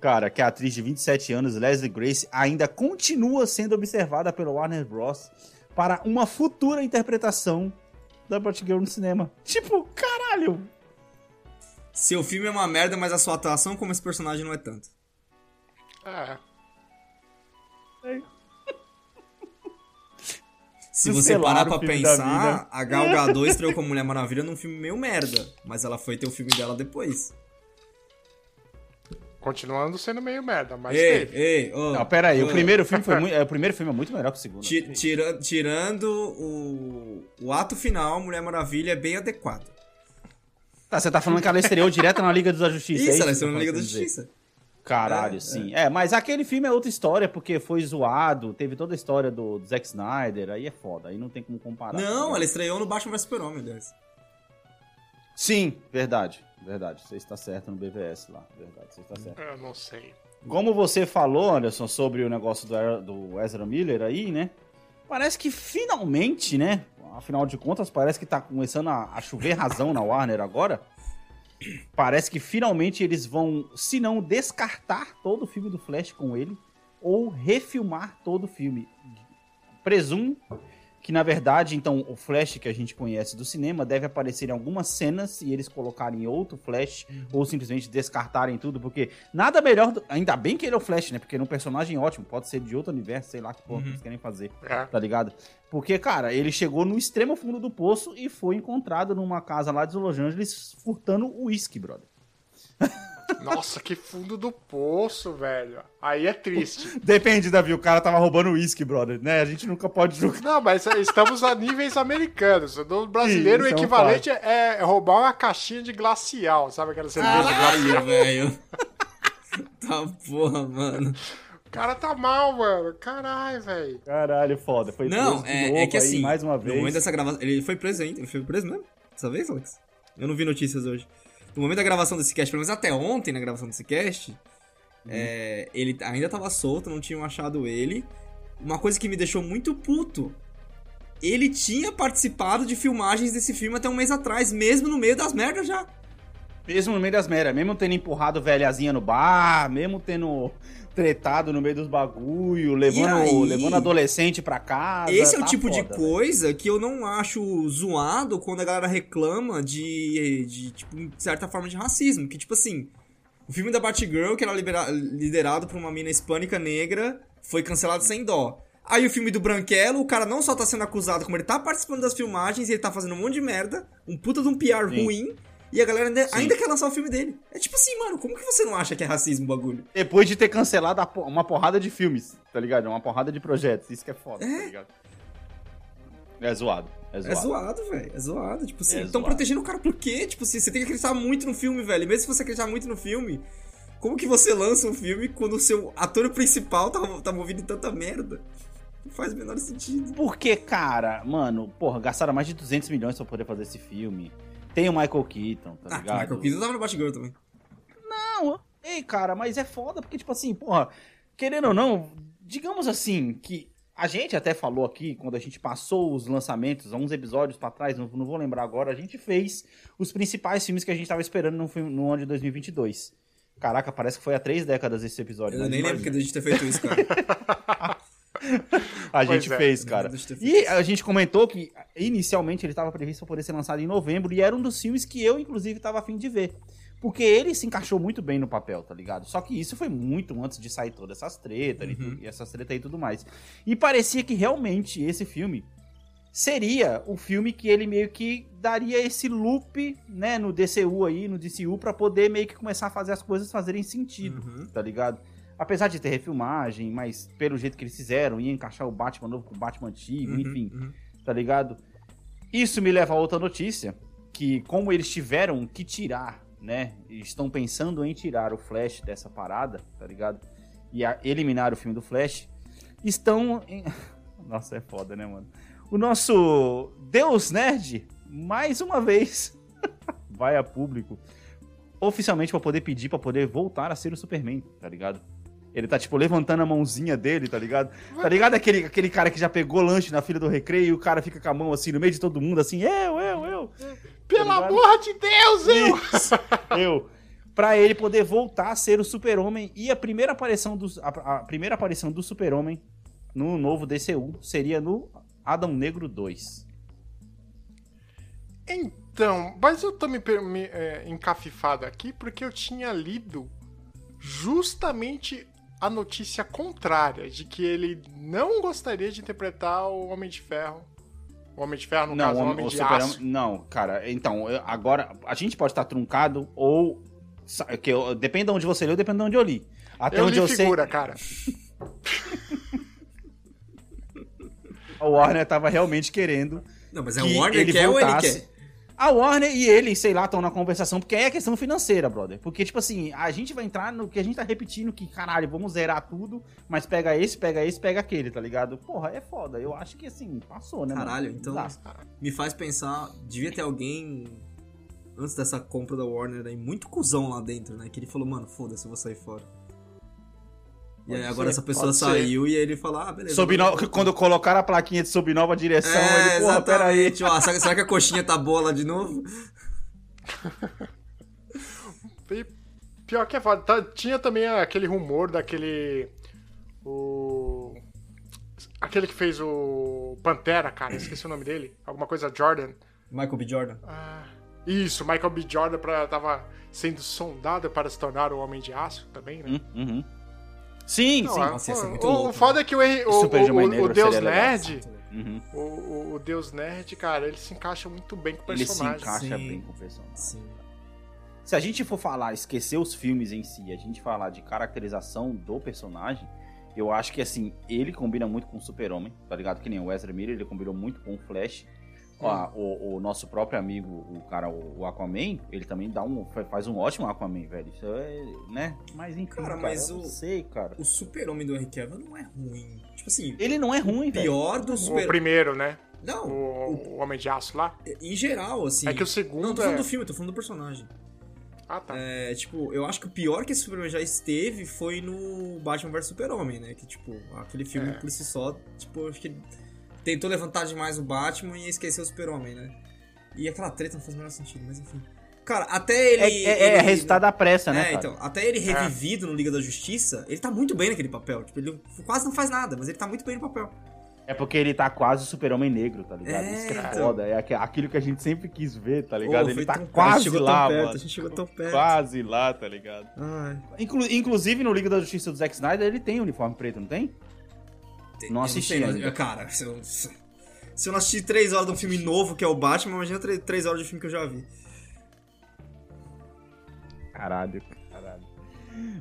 cara, que a atriz de 27 anos, Leslie Grace, ainda continua sendo observada pelo Warner Bros. para uma futura interpretação da Batgirl no cinema. Tipo, caralho!
Seu filme é uma merda, mas a sua atuação como esse personagem não é tanto.
É.
Se você parar pra pensar, a Gal Gadot estreou como Mulher Maravilha num filme meio merda, mas ela foi ter o filme dela depois.
Continuando sendo meio merda, mas
ei,
teve.
ei, ô,
Não, pera aí,
ô,
o primeiro filme foi muito. é, O primeiro filme é muito melhor que o segundo.
ti- tira- tirando o, o ato final, Mulher Maravilha é bem adequado.
Tá, você tá falando que ela estreou direto na Liga da Justiça. é
Isso, ela estreou na
tá
Liga da? Justiça.
Caralho,
É,
sim. É. mas aquele filme é outra história, porque foi zoado, teve toda a história do, do Zack Snyder, aí é foda, aí não tem como comparar.
Não, ela estreou no Batman vs Super-Homem, aliás.
Sim, verdade, verdade. Você está certo no BVS lá, verdade, você está certo.
Eu não sei.
Como você falou, Anderson, sobre o negócio do, do Ezra Miller aí, né? Parece que finalmente, né? Afinal de contas, parece que tá começando a, a chover razão na Warner agora. Parece que finalmente eles vão, se não descartar todo o filme do Flash com ele, ou refilmar todo o filme. Presumo que, na verdade, então, o Flash que a gente conhece do cinema deve aparecer em algumas cenas e eles colocarem outro Flash, ou simplesmente descartarem tudo, porque nada melhor. do- Ainda bem que ele é o Flash, né? Porque ele é um personagem ótimo, pode ser de outro universo, sei lá que porra que eles querem fazer,
É.
tá ligado? Porque, cara, ele chegou no extremo fundo do poço e foi encontrado numa casa lá de Los Angeles furtando uísque, brother.
Nossa, que fundo do poço, velho. Aí é triste.
Depende, Davi, o cara tava roubando uísque, brother, né? A gente nunca pode julgar.
Não, mas estamos a níveis americanos. No brasileiro,
Sim,
o
é um
equivalente é roubar uma caixinha de glacial, sabe aquela cerveja de glacial?
Velho. tá porra, mano.
O cara tá mal, mano. Caralho, velho.
Caralho, foda. Foi
Não,
preso de
é,
novo
é que
aí,
assim,
mais uma
no
vez.
momento dessa gravação, ele foi preso ainda, ele foi preso mesmo? Dessa vez, Alex? Eu não vi notícias hoje. No momento da gravação desse cast, pelo menos até ontem na gravação desse cast,
Uhum.
é, ele ainda tava solto, não tinham achado ele. Uma coisa que me deixou muito puto. Ele tinha participado de filmagens desse filme até um mês atrás, mesmo no meio das merdas já.
Mesmo no meio das meras, mesmo tendo empurrado velhazinha no bar, mesmo tendo tretado no meio dos bagulho, levando,
aí?
levando adolescente pra casa.
Esse é o
tá
tipo de
foda, velho.
coisa que eu não acho zoado quando a galera reclama de, de tipo, certa forma de racismo. Que, tipo assim, o filme da Batgirl, que era libera- liderado por uma mina hispânica negra, foi cancelado sem dó. Aí o filme do Branquelo, o cara não só tá sendo acusado, como ele tá participando das filmagens e ele tá fazendo um monte de merda, um puta de um PR
Sim.
ruim, e a galera ainda, ainda quer lançar o filme dele. É tipo assim, mano, como que você não acha que é racismo o bagulho?
Depois de ter cancelado a po- uma porrada de filmes, tá ligado? Uma porrada de projetos. Isso que é foda, tá ligado? É zoado. É zoado.
É zoado, velho. É zoado. Tipo assim,
É
estão
zoado.
protegendo o cara por quê? Tipo assim, você tem que acreditar muito no filme, velho. Mesmo se você acreditar muito no filme, como que você lança um filme quando o seu ator principal tá, tá movido em tanta merda? Não faz o menor sentido.
Porque, cara, mano, porra, gastaram mais de 200 milhões pra poder fazer esse filme. Tem o Michael Keaton, tá
Ah,
ligado?
Michael Keaton tava no Batgirl também.
Não, ei, cara, mas é foda porque, tipo assim, porra, querendo ou não, digamos assim, que a gente até falou aqui, quando a gente passou os lançamentos, há uns episódios pra trás, não, não vou lembrar agora, a gente fez os principais filmes que a gente tava esperando no, filme, no ano de 2022. Caraca, parece que foi há três décadas esse episódio.
Eu
mas
nem lembro
imagina.
que a gente ter feito isso, cara.
A gente
é.
fez, cara. E a gente comentou que inicialmente ele estava previsto para poder ser lançado em novembro e era um dos filmes que eu, inclusive, estava afim de ver. Porque ele se encaixou muito bem no papel, tá ligado? Só que isso foi muito antes de sair todas essas tretas e, tu- e essas tretas e tudo mais. E parecia que realmente esse filme seria o filme que ele meio que daria esse loop, né, no DCU aí, no DCU, pra poder meio que começar a fazer as coisas fazerem sentido,
Uhum.
tá ligado? Apesar de ter refilmagem, mas pelo jeito que eles fizeram, ia encaixar o Batman novo com o Batman antigo,
Uhum,
enfim,
uhum.
tá ligado? Isso me leva a outra notícia, que como eles tiveram que tirar, né, estão pensando em tirar o Flash dessa parada, tá ligado? E a- eliminar o filme do Flash, estão em... Nossa, é foda, né, mano? O nosso Deus Nerd, mais uma vez, vai a público, oficialmente pra poder pedir pra poder voltar a ser o Superman, tá ligado? Ele tá, tipo, levantando a mãozinha dele, tá ligado? Tá ligado aquele, aquele cara que já pegou lanche na fila do recreio e o cara fica com a mão assim, no meio de todo mundo, assim, eu, eu, eu.
Pelo
Tá
amor de Deus, eu!
Isso, eu. Pra ele poder voltar a ser o super-homem e a primeira aparição do, a, a primeira aparição do super-homem no novo DCU seria no Adão Negro 2.
Então, mas eu tô me, me, é, encafifado aqui porque eu tinha lido justamente a notícia contrária, de que ele não gostaria de interpretar o Homem de Ferro. O Homem de Ferro, no caso, o Homem de Aço.
Não, cara, então, agora a gente pode estar truncado ou. Que eu, depende de onde você leu, depende de onde eu li. Até
Eu
onde
li
eu
figura, cara.
sei, a Warner tava realmente querendo
Não, mas é
que
o Warner
ele
que quer ou ele
voltasse.
quer?
A Warner e ele, sei lá, estão na conversação, porque aí é questão financeira, brother. Porque, tipo assim, a gente vai entrar no que a gente tá repetindo, que, caralho, vamos zerar tudo, mas pega esse, pega esse, pega aquele, tá ligado? Porra, é foda. Eu acho que, assim, passou, né,
Caralho,
mano?
então me faz pensar, devia ter alguém antes dessa compra da Warner aí, muito cuzão lá dentro, né? Que ele falou, mano, foda-se, eu vou sair fora. E aí agora
ser,
essa pessoa
pode ser.
saiu e aí ele falou, ah, beleza.
Quando colocaram a plaquinha de sob nova direção,
É,
ele, porra, peraí.
Ó, será, será que a coxinha tá boa lá de novo?
E pior que é foda. Tá- tinha também aquele rumor daquele. O. Aquele que fez o Pantera, cara, esqueci o nome dele. Alguma coisa Jordan.
Michael B. Jordan.
Isso, Michael B. Jordan pra, tava sendo sondado para se tornar o Homem de Aço também, né?
Hum, uhum. Sim,
Não,
sim.
a-
Nossa, ia ser muito
o,
louco,
o foda é que o, o, o, o, o Deus. Nerd,
Uhum.
o, o, o Deus Nerd, cara, ele se encaixa muito bem com o
Ele se
personagem.
encaixa
Sim.
bem com o personagem.
Sim.
Se a gente for falar, esquecer os filmes em si, a gente falar de caracterização do personagem, eu acho que assim, ele combina muito com o Super-Homem, tá ligado? Que nem o Ezra Miller, ele combinou muito com o Flash. Ó, o, o nosso próprio amigo, o cara, o, o Aquaman, ele também dá um, fa- faz um ótimo Aquaman, velho. Isso é, né? Mas enfim,
Cara,
cara,
mas
eu
o-
sei, cara.
O super-homem do Henry Cavill não é ruim. Tipo assim,
Ele não é ruim, velho.
pior do
O
super...
primeiro, né?
Não,
O, o Homem de Aço lá.
em geral, assim...
É que o segundo
Não, tô falando
é-
do filme, tô falando do personagem.
Ah, tá.
É, tipo, eu acho que o pior que esse Superman já esteve foi no Batman vs Super-Homem, né? Que, tipo, aquele filme
É.
por si só, tipo, acho que ele tentou levantar demais o Batman e esqueceu o Super-Homem, né? E aquela treta não faz o menor sentido, mas enfim. Cara, até ele...
É, é- é
ele-
resultado da pressa, né,
É,
cara?
então, até ele revivido no Liga da Justiça, ele tá muito bem naquele papel. Tipo, ele quase não faz nada, mas ele tá muito bem no papel.
É porque ele tá quase o super-homem negro, tá ligado?
É,
Isso que é
então.
foda. É aqu- aquilo que a gente sempre quis ver, tá ligado?
Pô,
ele tá quase
gente chegou
lá,
tão perto,
mano.
A gente chegou tão perto.
Quase lá, tá ligado?
Ai.
Inclu- inclusive no Liga da Justiça do Zack Snyder, ele tem uniforme preto, não tem? Não assisti
sei, mas,
ainda.
Cara, se eu, se eu não assisti 3 horas de um filme novo, que é o Batman, imagina 3 horas de filme que eu já vi.
Caralho, caralho.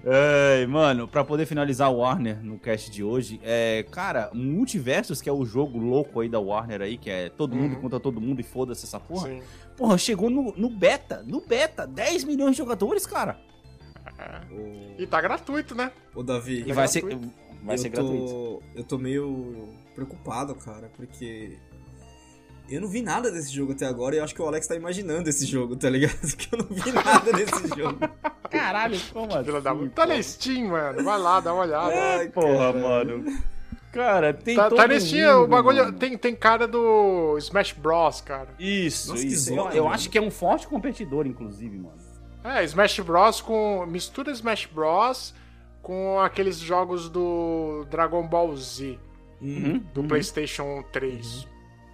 Ai, mano, pra poder finalizar o Warner no cast de hoje, é, cara, Multiversus, que é o jogo louco aí da Warner aí, que é todo mundo contra todo mundo e foda-se essa porra.
Sim.
Porra, chegou no, no beta, no beta, 10 milhões de jogadores, cara.
E tá gratuito, né?
Ô, Davi,
E vai ser,
gratuito.
Vai
eu
ser
tô,
gratuito.
Eu tô meio preocupado, cara, porque eu não vi nada desse jogo até agora e eu acho que o Alex tá imaginando esse jogo, tá ligado? Que eu não vi nada desse jogo.
Caralho, como assim?
Da... Tá na Steam, mano. Vai lá, dá uma olhada.
Ai,
Porra,
cara.
mano. Cara, tem
Tá,
todo
tá na Steam, o
mundo,
bagulho.
mano.
Tem, tem cara do Smash Bros, cara.
Isso,
Nossa,
isso. eu eu
mano.
acho que é um forte competidor, inclusive, mano.
É, Smash Bros com. Mistura Smash Bros com aqueles jogos do Dragon Ball Z,
Uhum,
do
uhum.
PlayStation 3.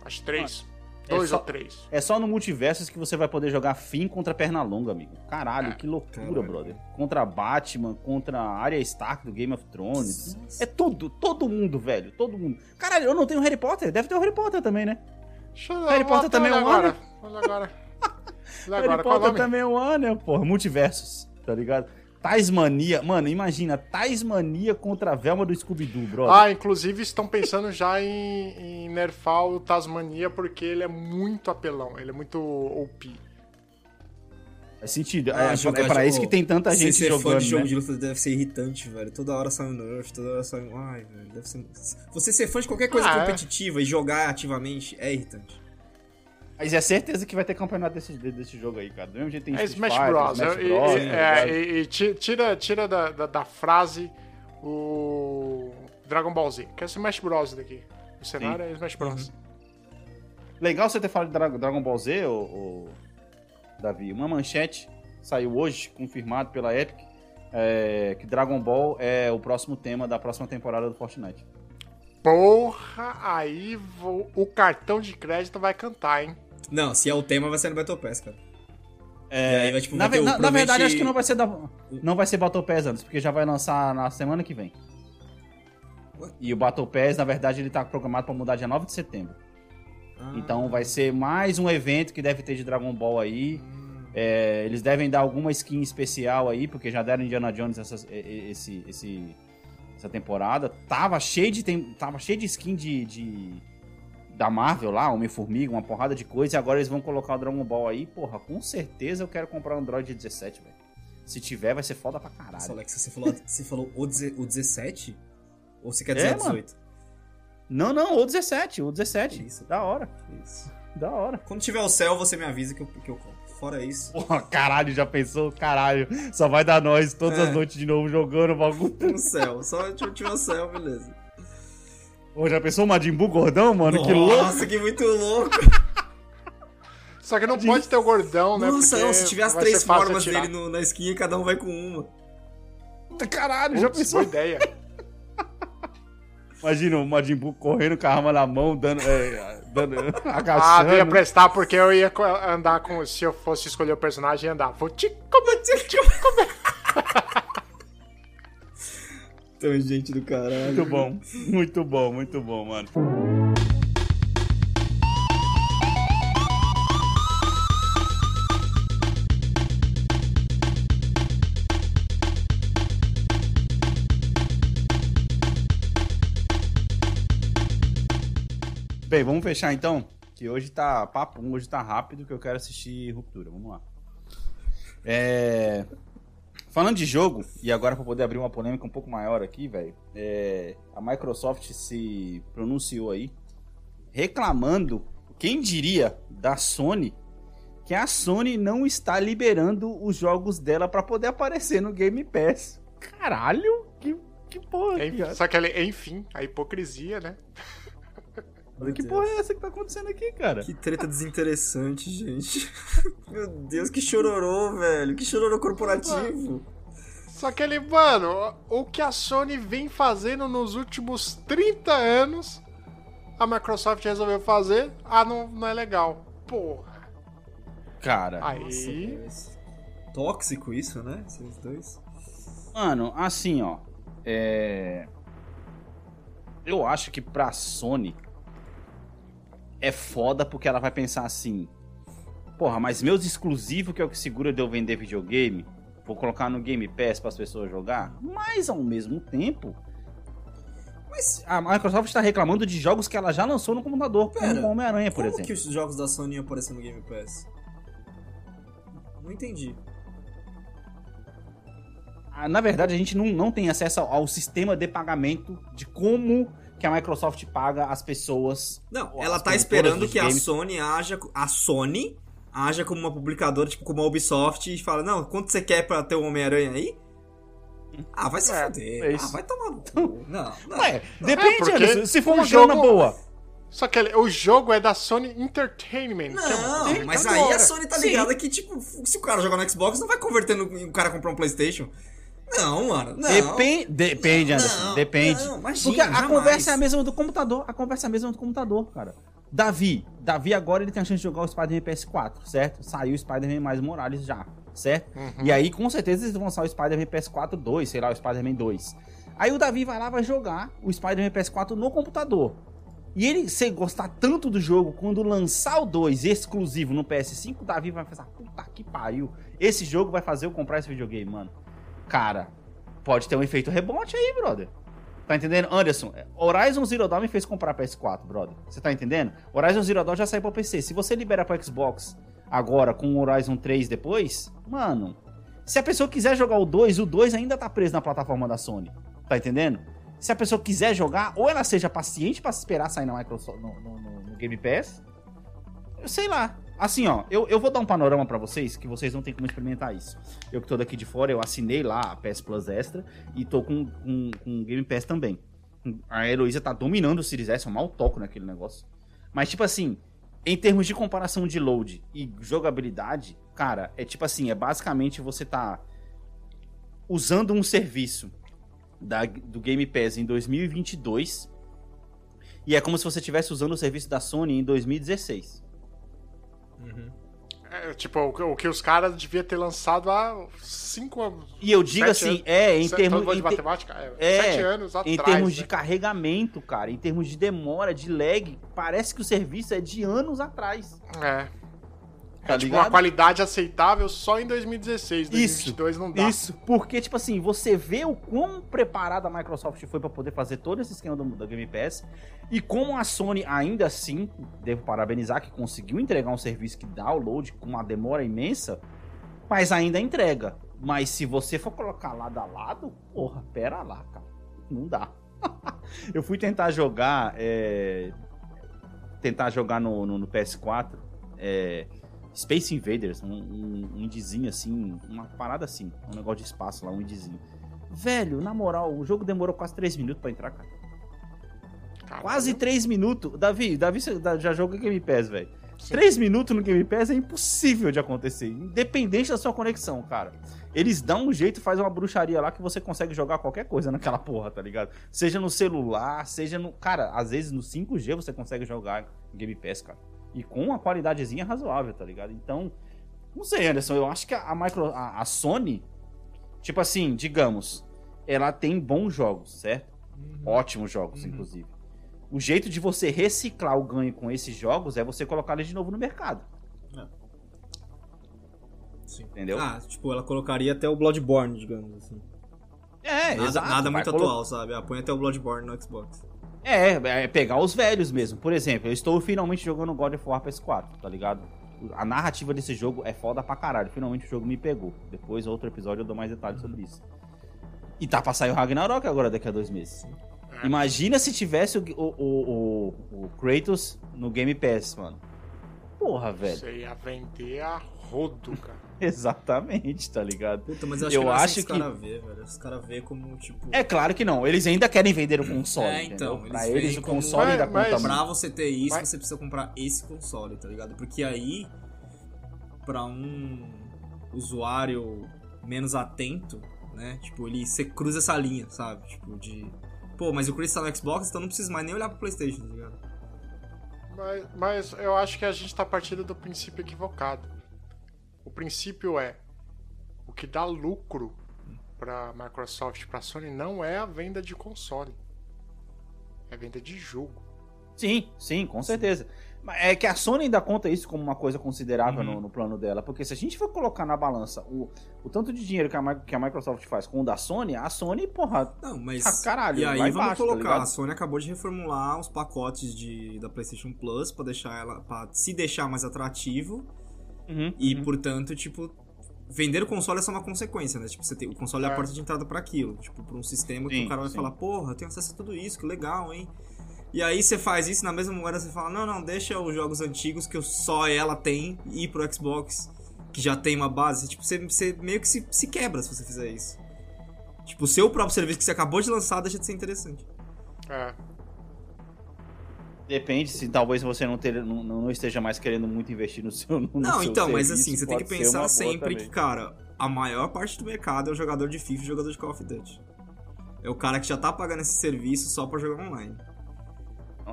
Acho 3.
É
2
só-
ou 3.
É só no Multiversus que você vai poder jogar Fim contra Pernalonga, amigo. Caralho, que loucura,
caralho.
brother. Contra Batman, contra Arya Stark do Game of Thrones. É tudo, todo mundo, velho, todo mundo. Caralho, eu não tenho Harry Potter, deve ter o Harry Potter também, né?
Deixa eu
Harry Potter também é um
agora.
ano?
Olha agora. Olha
Harry
agora, é
Potter também é um ano, porra. Multiversus, tá ligado? Tasmania, mano, imagina, Tasmania contra a Velma do Scooby-Doo, brother.
Ah, inclusive estão pensando já em, em nerfar o Tasmania porque ele é muito apelão, ele é muito OP.
Faz sentido.
Ah,
é,
jogar
é pra isso que tem tanta
Se
gente
ser
jogando,
fã de jogo
né?
de luta deve ser irritante, velho. Toda hora sai um nerf, toda hora sai um... Ai, velho, deve ser... Você ser fã de qualquer coisa
Ah, é.
competitiva e jogar ativamente é irritante.
Mas é certeza que vai ter campeonato desse, desse jogo aí, cara. Do mesmo jeito tem
É Smash
Fighter,
Bros.
Smash
E-
Bros,
e- é,
ligado?
e- e ti- tira, tira da, da, da frase o Dragon Ball Z, que é Smash Bros. daqui. O cenário é Smash Bros.
Legal você ter falado de Dra- Dragon Ball Z, ô, ô, Davi. Uma manchete saiu hoje, confirmado pela Epic, é, que Dragon Ball é o próximo tema da próxima temporada do Fortnite.
Porra, aí vou- o cartão de crédito vai cantar, hein?
Não, se é o tema, vai ser no Battle Pass, cara.
É,
vai, tipo,
na, na- na verdade, acho que não vai ser da, não vai ser Battle Pass antes, porque já vai lançar na semana que vem.
Ué?
E o Battle Pass, na verdade, ele tá programado pra mudar dia 9 de setembro.
Ah,
Então vai ser mais um evento que deve ter de Dragon Ball aí. É, eles devem dar alguma skin especial aí, porque já deram Indiana Jones essas- e- e- esse, esse- essa temporada. Tava cheio de, tava cheio de skin de, de- da Marvel lá, Homem-Formiga, uma porrada de coisa. E agora eles vão colocar o Dragon Ball aí. Porra, com certeza eu quero comprar um Android 17, velho. Se tiver, vai ser foda pra
Nossa,
caralho.
Alex, você falou, você falou o, o 17? Ou você quer
É,
dizer
mano.
18?
Não, não, o 17, o 17.
Isso.
Da hora,
Isso.
da hora.
Quando tiver o céu, você me avisa que eu, que eu compro. Fora isso,
Porra, caralho, já pensou? Caralho, só vai dar nós todas
É.
as noites de novo jogando o bagulho.
no céu. Só tiver o céu, beleza.
Pô, já pensou o Majin Buu gordão, mano? Que louco.
Nossa, que muito louco.
Só que não pode ter o gordão, né?
Nossa,
porque
não, se tiver as três formas dele no- na skin, cada um vai com uma.
Caralho, já
Putz,
pensou?
boa ideia.
Imagina o Majin Buu correndo com a arma na mão, dando. É, dando
Ah, eu ia prestar porque eu ia andar com. Se eu fosse escolher o personagem, ia andar. Vou te comer, te comer.
Então, gente do caralho.
Muito bom, muito bom, muito bom, mano. Bem, vamos fechar então, que hoje tá papo, hoje tá rápido, que eu quero assistir Ruptura. Vamos lá. É... Falando de jogo, e agora para poder abrir uma polêmica um pouco maior aqui, velho, é, a Microsoft se pronunciou aí reclamando, quem diria, da Sony, que a Sony não está liberando os jogos dela para poder aparecer no Game Pass. Caralho, que, que porra,
Enfim,
cara.
Só que, ele- enfim, a hipocrisia, né?
Meu
que
Deus.
porra é essa que tá acontecendo aqui, cara?
Que treta desinteressante, gente. Meu Deus, que chororô, velho. Que chororô corporativo.
Só que ele, mano, o que a Sony vem fazendo nos últimos 30 anos, a Microsoft resolveu fazer. Ah, não, não é legal. Porra.
Cara,
Aí.
Tóxico isso, né? Esses dois.
Mano, assim, ó. É. eu acho que pra Sony é foda porque ela vai pensar assim: porra, mas meus exclusivos, que é o que segura de eu vender videogame, vou colocar no Game Pass para as pessoas jogar, mas ao mesmo tempo. Mas a Microsoft está reclamando de jogos que ela já lançou no computador,
Pera,
como Homem-Aranha, por
Como
exemplo.
que os jogos da Sony iam aparecer no Game Pass? Não entendi.
Ah, Na verdade, a gente não, não tem acesso ao, ao sistema de pagamento de como que a Microsoft paga as pessoas.
Não, ela tá esperando que a
games.
Sony haja. A Sony haja como uma publicadora, tipo como a Ubisoft, e fala: Não, quanto você quer pra ter o Homem-Aranha aí? Ah, vai se
É,
fuder.
é
ah, vai tomar no cu. Não, não.
Ué, depende,
porque
Anderson, se for grana
jogo-
boa.
Só que o jogo é da Sony Entertainment. que é
Não,
muito
mas aí a Sony tá ligada que, tipo, se o cara jogar no Xbox, não vai converter no o cara comprar um Playstation. Não, mano. Não.
Depende, depende,
Não,
Anderson, depende.
não, imagina,
Porque a
jamais.
conversa é a mesma do computador. A conversa é a mesma do computador, cara. Davi, Davi agora ele tem a chance de jogar o Spider-Man PS4, certo? Saiu o Spider-Man mais Morales já, certo? E aí com certeza eles vão lançar o Spider-Man PS4 2, sei lá, o Spider-Man 2. Aí o Davi vai lá vai jogar o Spider-Man PS4 no computador. E ele, se gostar tanto do jogo, quando lançar o 2 exclusivo no PS5, o Davi vai pensar, puta que pariu, esse jogo vai fazer eu comprar esse videogame, mano. Cara, pode ter um efeito rebote aí, brother. Tá entendendo? Anderson, Horizon Zero Dawn me fez comprar PS4, brother. Você tá entendendo? Horizon Zero Dawn já saiu pra PC. Se você libera pra Xbox agora com o Horizon 3 depois, mano, se a pessoa quiser jogar o 2, o 2 ainda tá preso na plataforma da Sony. Tá entendendo? Se a pessoa quiser jogar, ou ela seja paciente pra esperar sair na Microsoft, no- no- no Game Pass, eu sei lá. Assim, ó, eu, eu vou dar um panorama pra vocês, que vocês não tem como experimentar isso. Eu que tô daqui de fora, eu assinei lá a PS Plus Extra e tô com, com, com Game Pass também. A Heloísa tá dominando o Series S, eu mal toco naquele negócio. Mas, tipo assim, em termos de comparação de load e jogabilidade, cara, é tipo assim, é basicamente você tá usando um serviço da, do Game Pass em 2022 e é como se você estivesse usando o serviço da Sony em 2016.
É, tipo, o, que- os caras deviam ter lançado há cinco anos.
E eu digo assim,
anos.
é, em termos
de
te-
matemática, é,
é,
sete anos atrás.
em termos de
né?
carregamento, cara, em termos de demora, de lag, parece que o serviço é de anos atrás.
É.
Tá
tipo
ligado?
uma qualidade aceitável só em 2016. 2022 não dá.
Isso, porque, tipo assim, você vê o quão preparada a Microsoft foi pra poder fazer todo esse esquema do, da Game Pass e como a Sony, ainda assim, devo parabenizar, que conseguiu entregar um serviço que dá o load com uma demora imensa, mas ainda entrega. Mas se você for colocar lado a lado, porra, pera lá, cara. Não dá. Eu fui tentar jogar. é, Tentar jogar no, no- no PS4. é, Space Invaders, um, um, um indizinho assim, uma parada assim, um negócio de espaço lá, um indizinho. Velho, na moral, o jogo demorou quase 3 minutos pra entrar, cara.
Caralho.
Quase 3 minutos. Davi, Davi você já joga Game Pass, velho. 3 minutos no Game Pass é impossível de acontecer, independente da sua conexão, cara. Eles dão um jeito, faz uma bruxaria lá que você consegue jogar qualquer coisa naquela porra, tá ligado? Seja no celular, seja no. Cara, às vezes no 5G você consegue jogar Game Pass, cara. E com uma qualidadezinha razoável, tá ligado? Então, não sei, Anderson, eu acho que a, micro, a, a Sony, tipo assim, digamos, ela tem bons jogos, certo? Ótimos jogos, inclusive. O jeito de você reciclar o ganho com esses jogos é você colocar eles de novo no mercado.
Sim.
Entendeu?
Ah, tipo, ela colocaria até o Bloodborne, digamos assim.
é,
Nada,
exato.
nada muito
colo-
atual, sabe? Ah, põe até o Bloodborne no Xbox.
É, é pegar os velhos mesmo. Por exemplo, eu estou finalmente jogando God of War PS4, tá ligado? A narrativa desse jogo é foda pra caralho. Finalmente o jogo me pegou. Depois, outro episódio, eu dou mais detalhes sobre isso. E tá pra sair o Ragnarok agora, daqui a dois meses. Imagina se tivesse o, o, o, o- o Kratos no Game Pass, mano. Porra, velho.
Você ia vender a rodo, cara.
Exatamente, tá ligado?
Puta, mas eu acho
Eu
que é
acho
que os caras vê, velho. Os caras vê como, tipo...
É claro que não. Eles ainda querem vender o console.
É,
entendeu?
então,
Pra
eles
eles
veem
o
como-
console
Mas-
da
mas-
conta
Pra você ter isso,
Mas-
você precisa comprar esse console, tá ligado? Porque aí, pra um usuário menos atento, né? Tipo, ele você cruza essa linha, sabe? Tipo, de. Pô, mas o Chris tá no Xbox, então não precisa mais nem olhar pro Playstation, tá ligado?
Mas, mas eu acho que a gente tá partindo do princípio equivocado. O princípio é o que dá lucro pra Microsoft e pra Sony não é a venda de console. É venda de jogo.
Sim, sim, com certeza. Mas É que a Sony ainda conta isso como uma coisa considerável
Uhum.
no, no plano dela, porque se a gente for colocar na balança o, o tanto de dinheiro que a, que a Microsoft faz com o da Sony, a Sony, porra,
Não, mas.
Ah, caralho,
e aí vamos
embaixo, tá
colocar,
ligado?
a Sony acabou de reformular os pacotes de, da PlayStation Plus pra deixar ela. para se deixar mais atrativo.
Uhum,
E,
uhum.
portanto, tipo. Vender o console é só uma consequência, né? Tipo, você tem, o console é a
É.
porta de entrada pra aquilo. Tipo, pra um sistema que
Sim,
o cara vai
sim.
falar, porra, eu tenho acesso a tudo isso, que legal, hein? E aí você faz isso, na mesma moeda você fala, não, não, deixa os jogos antigos que só ela tem e ir pro Xbox, que já tem uma base. Tipo, você, você meio que se, se quebra se você fizer isso. Tipo, o seu próprio serviço que você acabou de lançar deixa de ser interessante.
É.
Depende se talvez você não, ter, não, não esteja mais querendo muito investir no seu no
Não,
seu
então, mas
serviço,
assim, você tem que pensar sempre
também.
que, cara, a maior parte do mercado é o jogador de FIFA e o jogador de Call of Duty. É o cara que já tá pagando esse serviço só pra jogar online.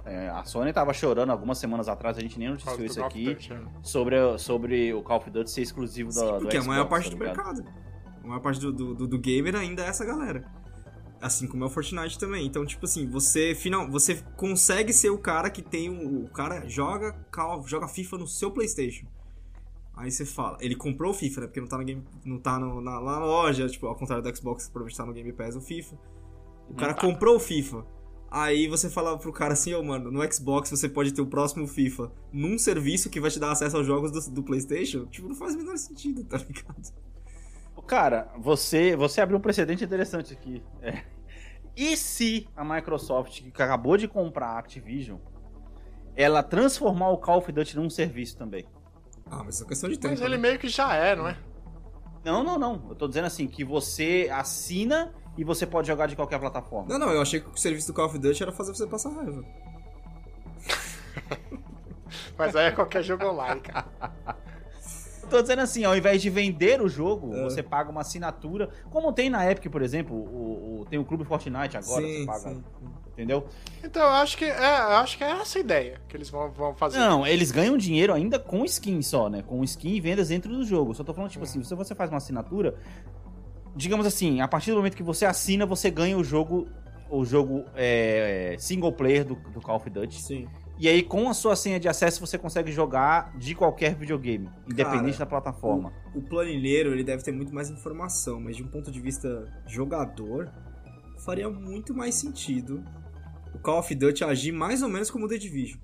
É, a Sony tava chorando algumas semanas atrás, a gente nem noticiou isso aqui,
Duty, é.
sobre, sobre o Call of Duty ser exclusivo da,
Sim,
do
porque a maior parte
tá
do mercado. A maior parte do, do, do- do gamer ainda é essa galera. Assim como é o Fortnite também. Então, tipo assim, você final, você consegue ser o cara que tem o, o cara joga Call, joga FIFA no seu PlayStation. Aí você fala, ele comprou o FIFA, né? Porque não tá, no game, não tá no- na, na loja, tipo, ao contrário do Xbox, provavelmente tá no Game Pass o FIFA. O cara
tá.
comprou o FIFA. Aí você fala pro cara assim, ô mano, no Xbox você pode ter o próximo FIFA num serviço que vai te dar acesso aos jogos do, do PlayStation. Tipo, não faz o menor sentido, tá ligado?
Cara, você, você abriu um precedente interessante aqui. É. E se a Microsoft, que acabou de comprar a Activision, ela transformar o Call of Duty num serviço também?
Ah, mas isso é questão de tempo.
Mas ele
né?
meio que já é, não é?
Não, não, não. Eu tô dizendo assim, que você assina e você pode jogar de qualquer plataforma.
Não, não, eu achei que o serviço do Call of Duty era fazer você passar raiva.
Mas aí é qualquer jogo online, cara.
Eu tô dizendo assim, ao invés de vender o jogo,
É.
você paga uma assinatura, como tem na Epic, por exemplo, o, o- tem o Clube Fortnite agora, você
sim,
paga,
sim.
entendeu?
Então, eu acho que é, acho que é essa a ideia que eles vão, vão fazer.
Não, eles ganham dinheiro ainda com skin só, né? Com skin e vendas dentro do jogo. Só tô falando, tipo assim, se você faz uma assinatura, digamos assim, a partir do momento que você assina, você ganha o jogo, o jogo é, single player do, do Call of Duty.
Sim.
E aí, com a sua senha de acesso, você consegue jogar de qualquer videogame, independente
Cara,
da plataforma.
O planilheiro, ele deve ter muito mais informação, mas de um ponto de vista jogador, faria muito mais sentido o Call of Duty agir mais ou menos como o The Division.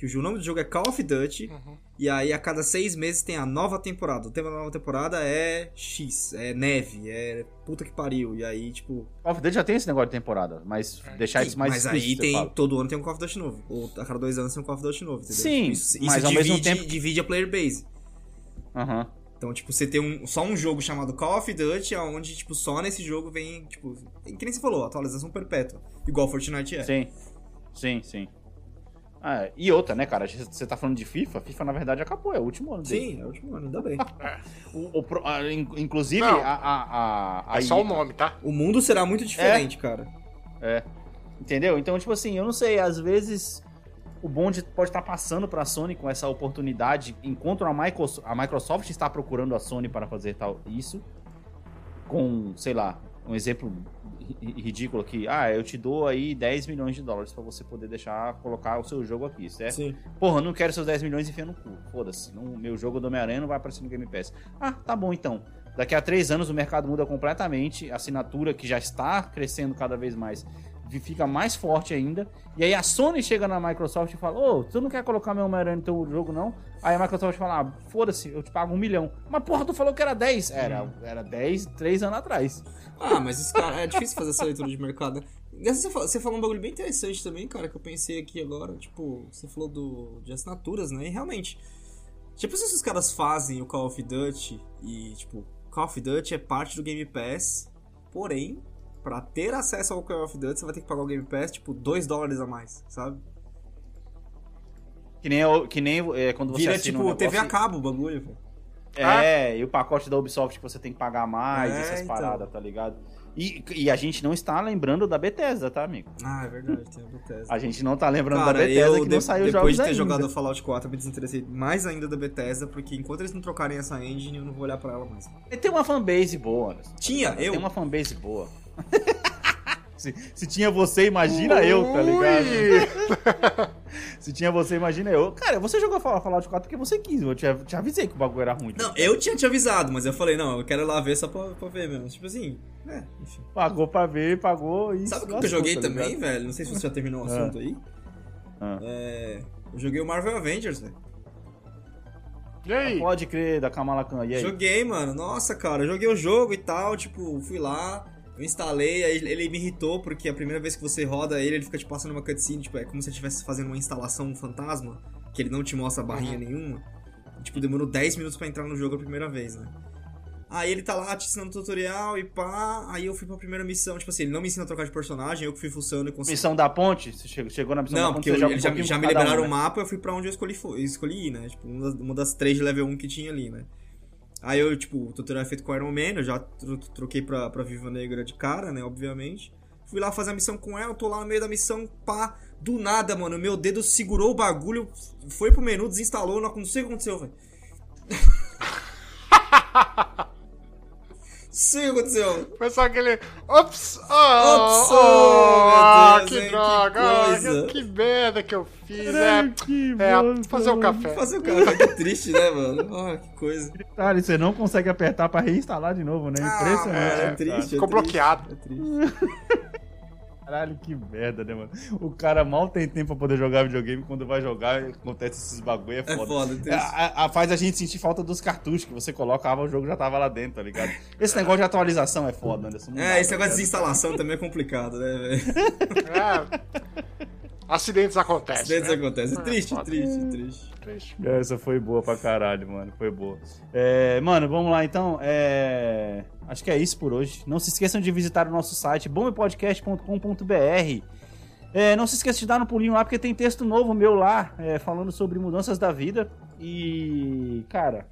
Que o nome do jogo é Call of Duty,
Uhum.
e aí a cada seis meses tem a nova temporada. O tema da nova temporada é X, é neve, é puta que pariu. E aí, tipo.
Call of Duty já tem esse negócio de temporada, mas deixar isso mais
mas aí tem. Todo ano tem um Call of Duty novo. Ou a cada dois anos tem um Call of Duty novo, entendeu?
Sim,
Tipo, isso,
mas
isso
ao mesmo
divide,
tempo-
divide a player base.
Aham.
Então, tipo, você tem um, só um jogo chamado Call of Duty, onde, tipo, só nesse jogo vem, tipo, que nem você falou, atualização perpétua. Igual Fortnite é.
Sim, sim, sim. Ah, e outra, né, cara? Você tá falando de FIFA? FIFA, na verdade, acabou. É o último ano dele.
Sim, é o último ano, ainda bem.
O, o pro- a- in- inclusive,
Não.
a, a, a, a
É só o nome, tá?
o mundo será muito diferente, cara.
É. Entendeu? Então, tipo assim, eu não sei, às vezes o bonde pode estar passando pra Sony com essa oportunidade, enquanto a Microsoft, a Microsoft está procurando a Sony para fazer tal isso, com, sei lá, um exemplo ri- ridículo aqui. Ah, eu te dou aí 10 milhões de dólares pra você poder deixar colocar o seu jogo aqui, certo?
Sim.
Porra, eu não quero seus 10 milhões enfiando no cu. Foda-se. Meu jogo do Homem-Aranha não vai aparecer no Game Pass. Ah, tá bom então. Daqui a três anos o mercado muda completamente. A assinatura, que já está crescendo cada vez mais, fica mais forte ainda. E aí a Sony chega na Microsoft e fala: Ô, tu não quer colocar meu Homem-Aranha no teu jogo, não? Aí a Microsoft fala: ah, foda-se, eu te pago um milhão. Mas porra, tu falou que era 10. Era, era 10, três anos atrás.
Ah, mas esse cara, é difícil fazer essa leitura de mercado. né? Você falou, você falou um bagulho bem interessante também, cara, que eu pensei aqui agora. Tipo, você falou do, de assinaturas, né? E realmente, tipo, se esses caras fazem o Call of Duty e, tipo, Call of Duty é parte do Game Pass, porém, pra ter acesso ao Call of Duty, você vai ter que pagar o Game Pass, tipo, 2 dólares a mais, sabe?
Que nem, o- que nem é, quando você
Vira,
assina
tipo,
um
TV a
negócio-
cabo o bagulho, velho.
É, e o pacote da Ubisoft que você tem que pagar mais,
É,
essas
então.
paradas, tá ligado? E, e a gente não está lembrando da Bethesda, tá, amigo?
Ah, é verdade, tem a Bethesda.
A gente não tá lembrando
Cara,
da Bethesda
eu,
que não saiu
depois
jogos
de ter
ainda.
jogado Fallout 4, eu me desinteressei mais ainda da Bethesda, porque enquanto eles não trocarem essa engine, eu não vou olhar pra ela mais.
Ele tem uma fanbase boa.
Tinha, eu.
Tem uma fanbase boa. Se, se tinha você, imagina eu, tá ligado?
Ui!
Se tinha você, imagina eu. Cara, você jogou Fall- Fallout 4 porque você quis. Eu te, te avisei que o bagulho era ruim. tá
Não, eu tinha te avisado, mas eu falei, não, eu quero ir lá ver só pra, pra ver mesmo. Tipo assim, é, enfim.
Pagou pra ver, pagou e.
Sabe o que eu joguei
tá
também, velho? Não sei se você já terminou o assunto aí.
Ah.
É. Eu joguei o Marvel Avengers, velho.
E aí?
Pode crer, da Kamala Khan. E aí?
Joguei, mano. Nossa, cara, eu joguei o jogo e tal, tipo, fui lá, eu instalei, aí ele me irritou, porque a primeira vez que você roda ele, ele fica te passando uma cutscene, tipo, é como se você estivesse fazendo uma instalação fantasma, que ele não te mostra barrinha nenhuma. E, tipo, demorou 10 minutos pra entrar no jogo a primeira vez, né? Aí ele tá lá te ensinando tutorial e pá, aí eu fui pra primeira missão, tipo assim, ele não me ensina a trocar de personagem, eu que fui fuçando e consegui.
Missão da ponte? Você chegou, chegou na missão
Não,
da ponte?
porque eu,
um
eles já, já
com
me
cada um,
liberaram
né?
o mapa, eu fui pra onde eu escolhi, fo- escolhi ir, né? Tipo, uma das, uma das três de level 1 que tinha ali, né? Aí eu, tipo, o tutorial é feito com Iron Man, eu já tro- troquei pra, pra Viva Negra de cara, né? Obviamente. Fui lá fazer a missão com ela, tô lá no meio da missão, pá. Do nada, mano, meu dedo segurou o bagulho, foi pro menu, desinstalou, não, não sei o que aconteceu, velho. que aconteceu.
Foi só aquele. Ops! Oh,
Ops,
oh,
oh,
ah,
meu Deus,
que
hein, que
droga! ah,
coisa.
que merda que eu fiz!
Caralho,
É,
que
é fazer um café.
Fazer o cara, que triste, né, mano? Ah, que coisa.
Cara, e você não consegue apertar pra reinstalar de novo, né? Impressionante.
Ah, é
cara.
triste.
Ficou
é
bloqueado.
É triste.
Caralho, que merda, né, mano? O cara mal tem tempo pra poder jogar videogame. Quando vai jogar, acontece esses bagulho, é
É
foda.
foda, é
É,
triste.
a- a- faz a gente sentir falta dos cartuchos que você colocava, o jogo já tava lá dentro, tá ligado? Esse negócio de atualização é foda, Anderson. Dá,
É, esse
tá
negócio de
ligado?
desinstalação também é complicado, né, velho?
É. Acidentes acontecem.
Vezes
né?
acontece. É triste,
foda.
triste, triste.
Triste.
Essa foi boa pra caralho, mano. Foi boa. É, mano, vamos lá então. É, Acho que é isso por hoje. Não se esqueçam de visitar o nosso site bombepodcast.com.br. É, não se esqueça de dar um pulinho lá, porque tem texto novo meu lá, é, falando sobre mudanças da vida. E, cara,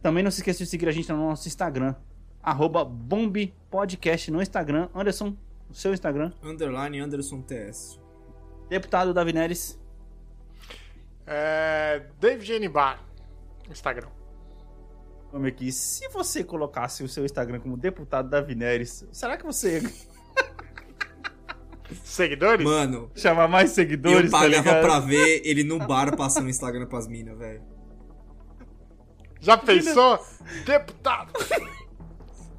também não se esqueça de seguir a gente no nosso Instagram, arroba bombepodcast no Instagram. Anderson, o seu Instagram.
Underline Anderson TS.
Deputado Davi Neres.
É, David. Instagram.
Como é que se você colocasse o seu Instagram como deputado Davi Neres, será que você
Seguidores?
Mano,
chamar mais
eu
seguidores, tá
pagava
ligado?
pra ver ele no bar passando o Instagram pras minas, velho.
Já pensou? Deputado!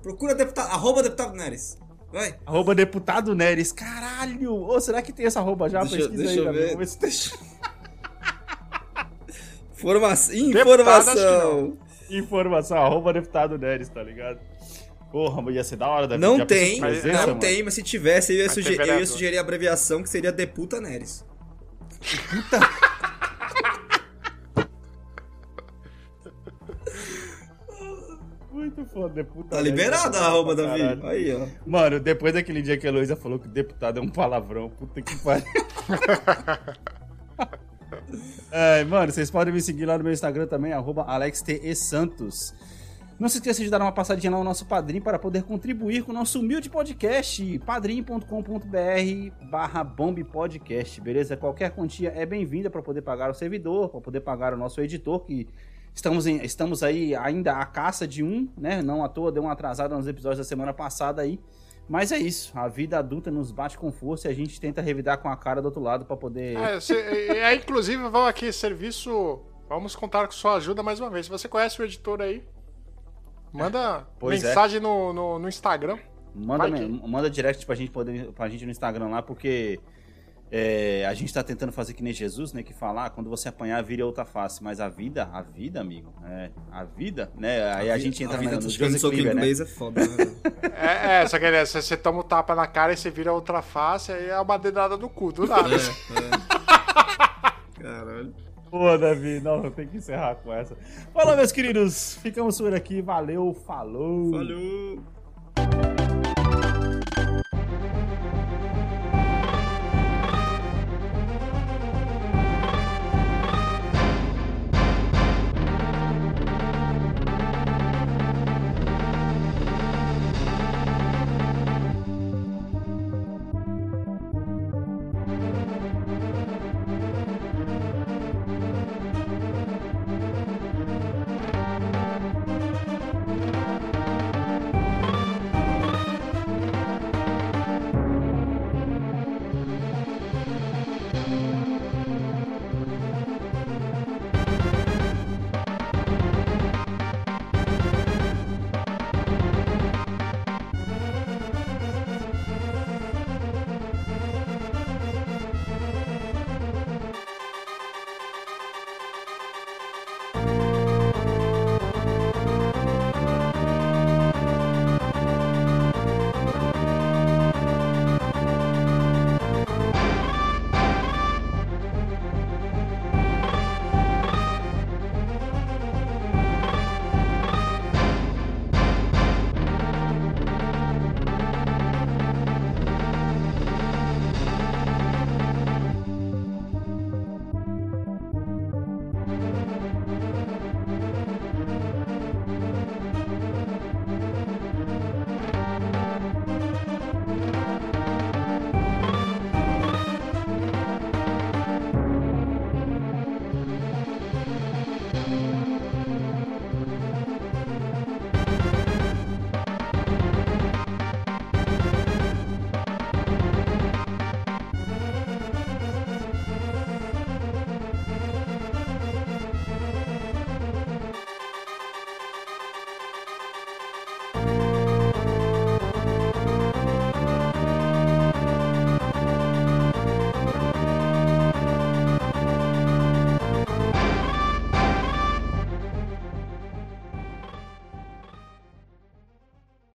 Procura deputado, arroba deputado Neres. Vai.
Arroba deputado Neres. Caralho! Ô, será que tem essa arroba já?
Deixa eu-
Pesquisa
deixa
aí,
eu ver.
Vamos ver se tem.
Forma...
Deputado, acho que
Informação.
Informação, arroba deputado Neres, tá ligado? Porra, ia ser da hora, Davi.
Não tem,
Mas-
presença,
não
mano?
tem, mas se tivesse, eu ia, sugerir, eu ia sugerir a abreviação que seria Deputa Neres.
Muito foda, deputado.
Tá
Neres,
liberado
é
a arroba, Davi.
caralho.
Aí, ó.
Mano, depois daquele dia que a Heloísa falou que deputado é um palavrão, puta que pariu. É, mano, vocês podem me seguir lá no meu Instagram também, AlexTESantos. Não se esqueça de dar uma passadinha lá no nosso padrinho para poder contribuir com o nosso humilde podcast, padrim.com.br barra bombpodcast, beleza? Qualquer quantia é bem-vinda para poder pagar o servidor, para poder pagar o nosso editor, que estamos, em- estamos aí ainda à caça de um, né? Não à toa, deu uma atrasada nos episódios da semana passada aí. Mas é isso, a vida adulta nos bate com força e a gente tenta revidar com a cara do outro lado para poder...
É, se- é, inclusive, vamos aqui, serviço. Vamos contar com sua ajuda mais uma vez. Se você conhece o editor aí, manda
é.
mensagem no, no, no Instagram.
Manda, manda direct pra gente poder pra gente no Instagram lá, porque é, a gente tá tentando fazer que nem Jesus, né? Que falar, quando você apanhar, vira outra face. Mas a vida, a vida, amigo, é, a vida, né? Aí a, gente entra
a vida
na, no Joseph Lieber, né?
inglês é foda, né?
É, é só que é, você, você toma o tapa na cara e você vira outra face, aí é uma dedada no cu, do nada.
É, Caralho.
Pô, Davi, não, tem que encerrar com essa. Falou, meus queridos. Ficamos por aqui. Valeu, falou.
Falou.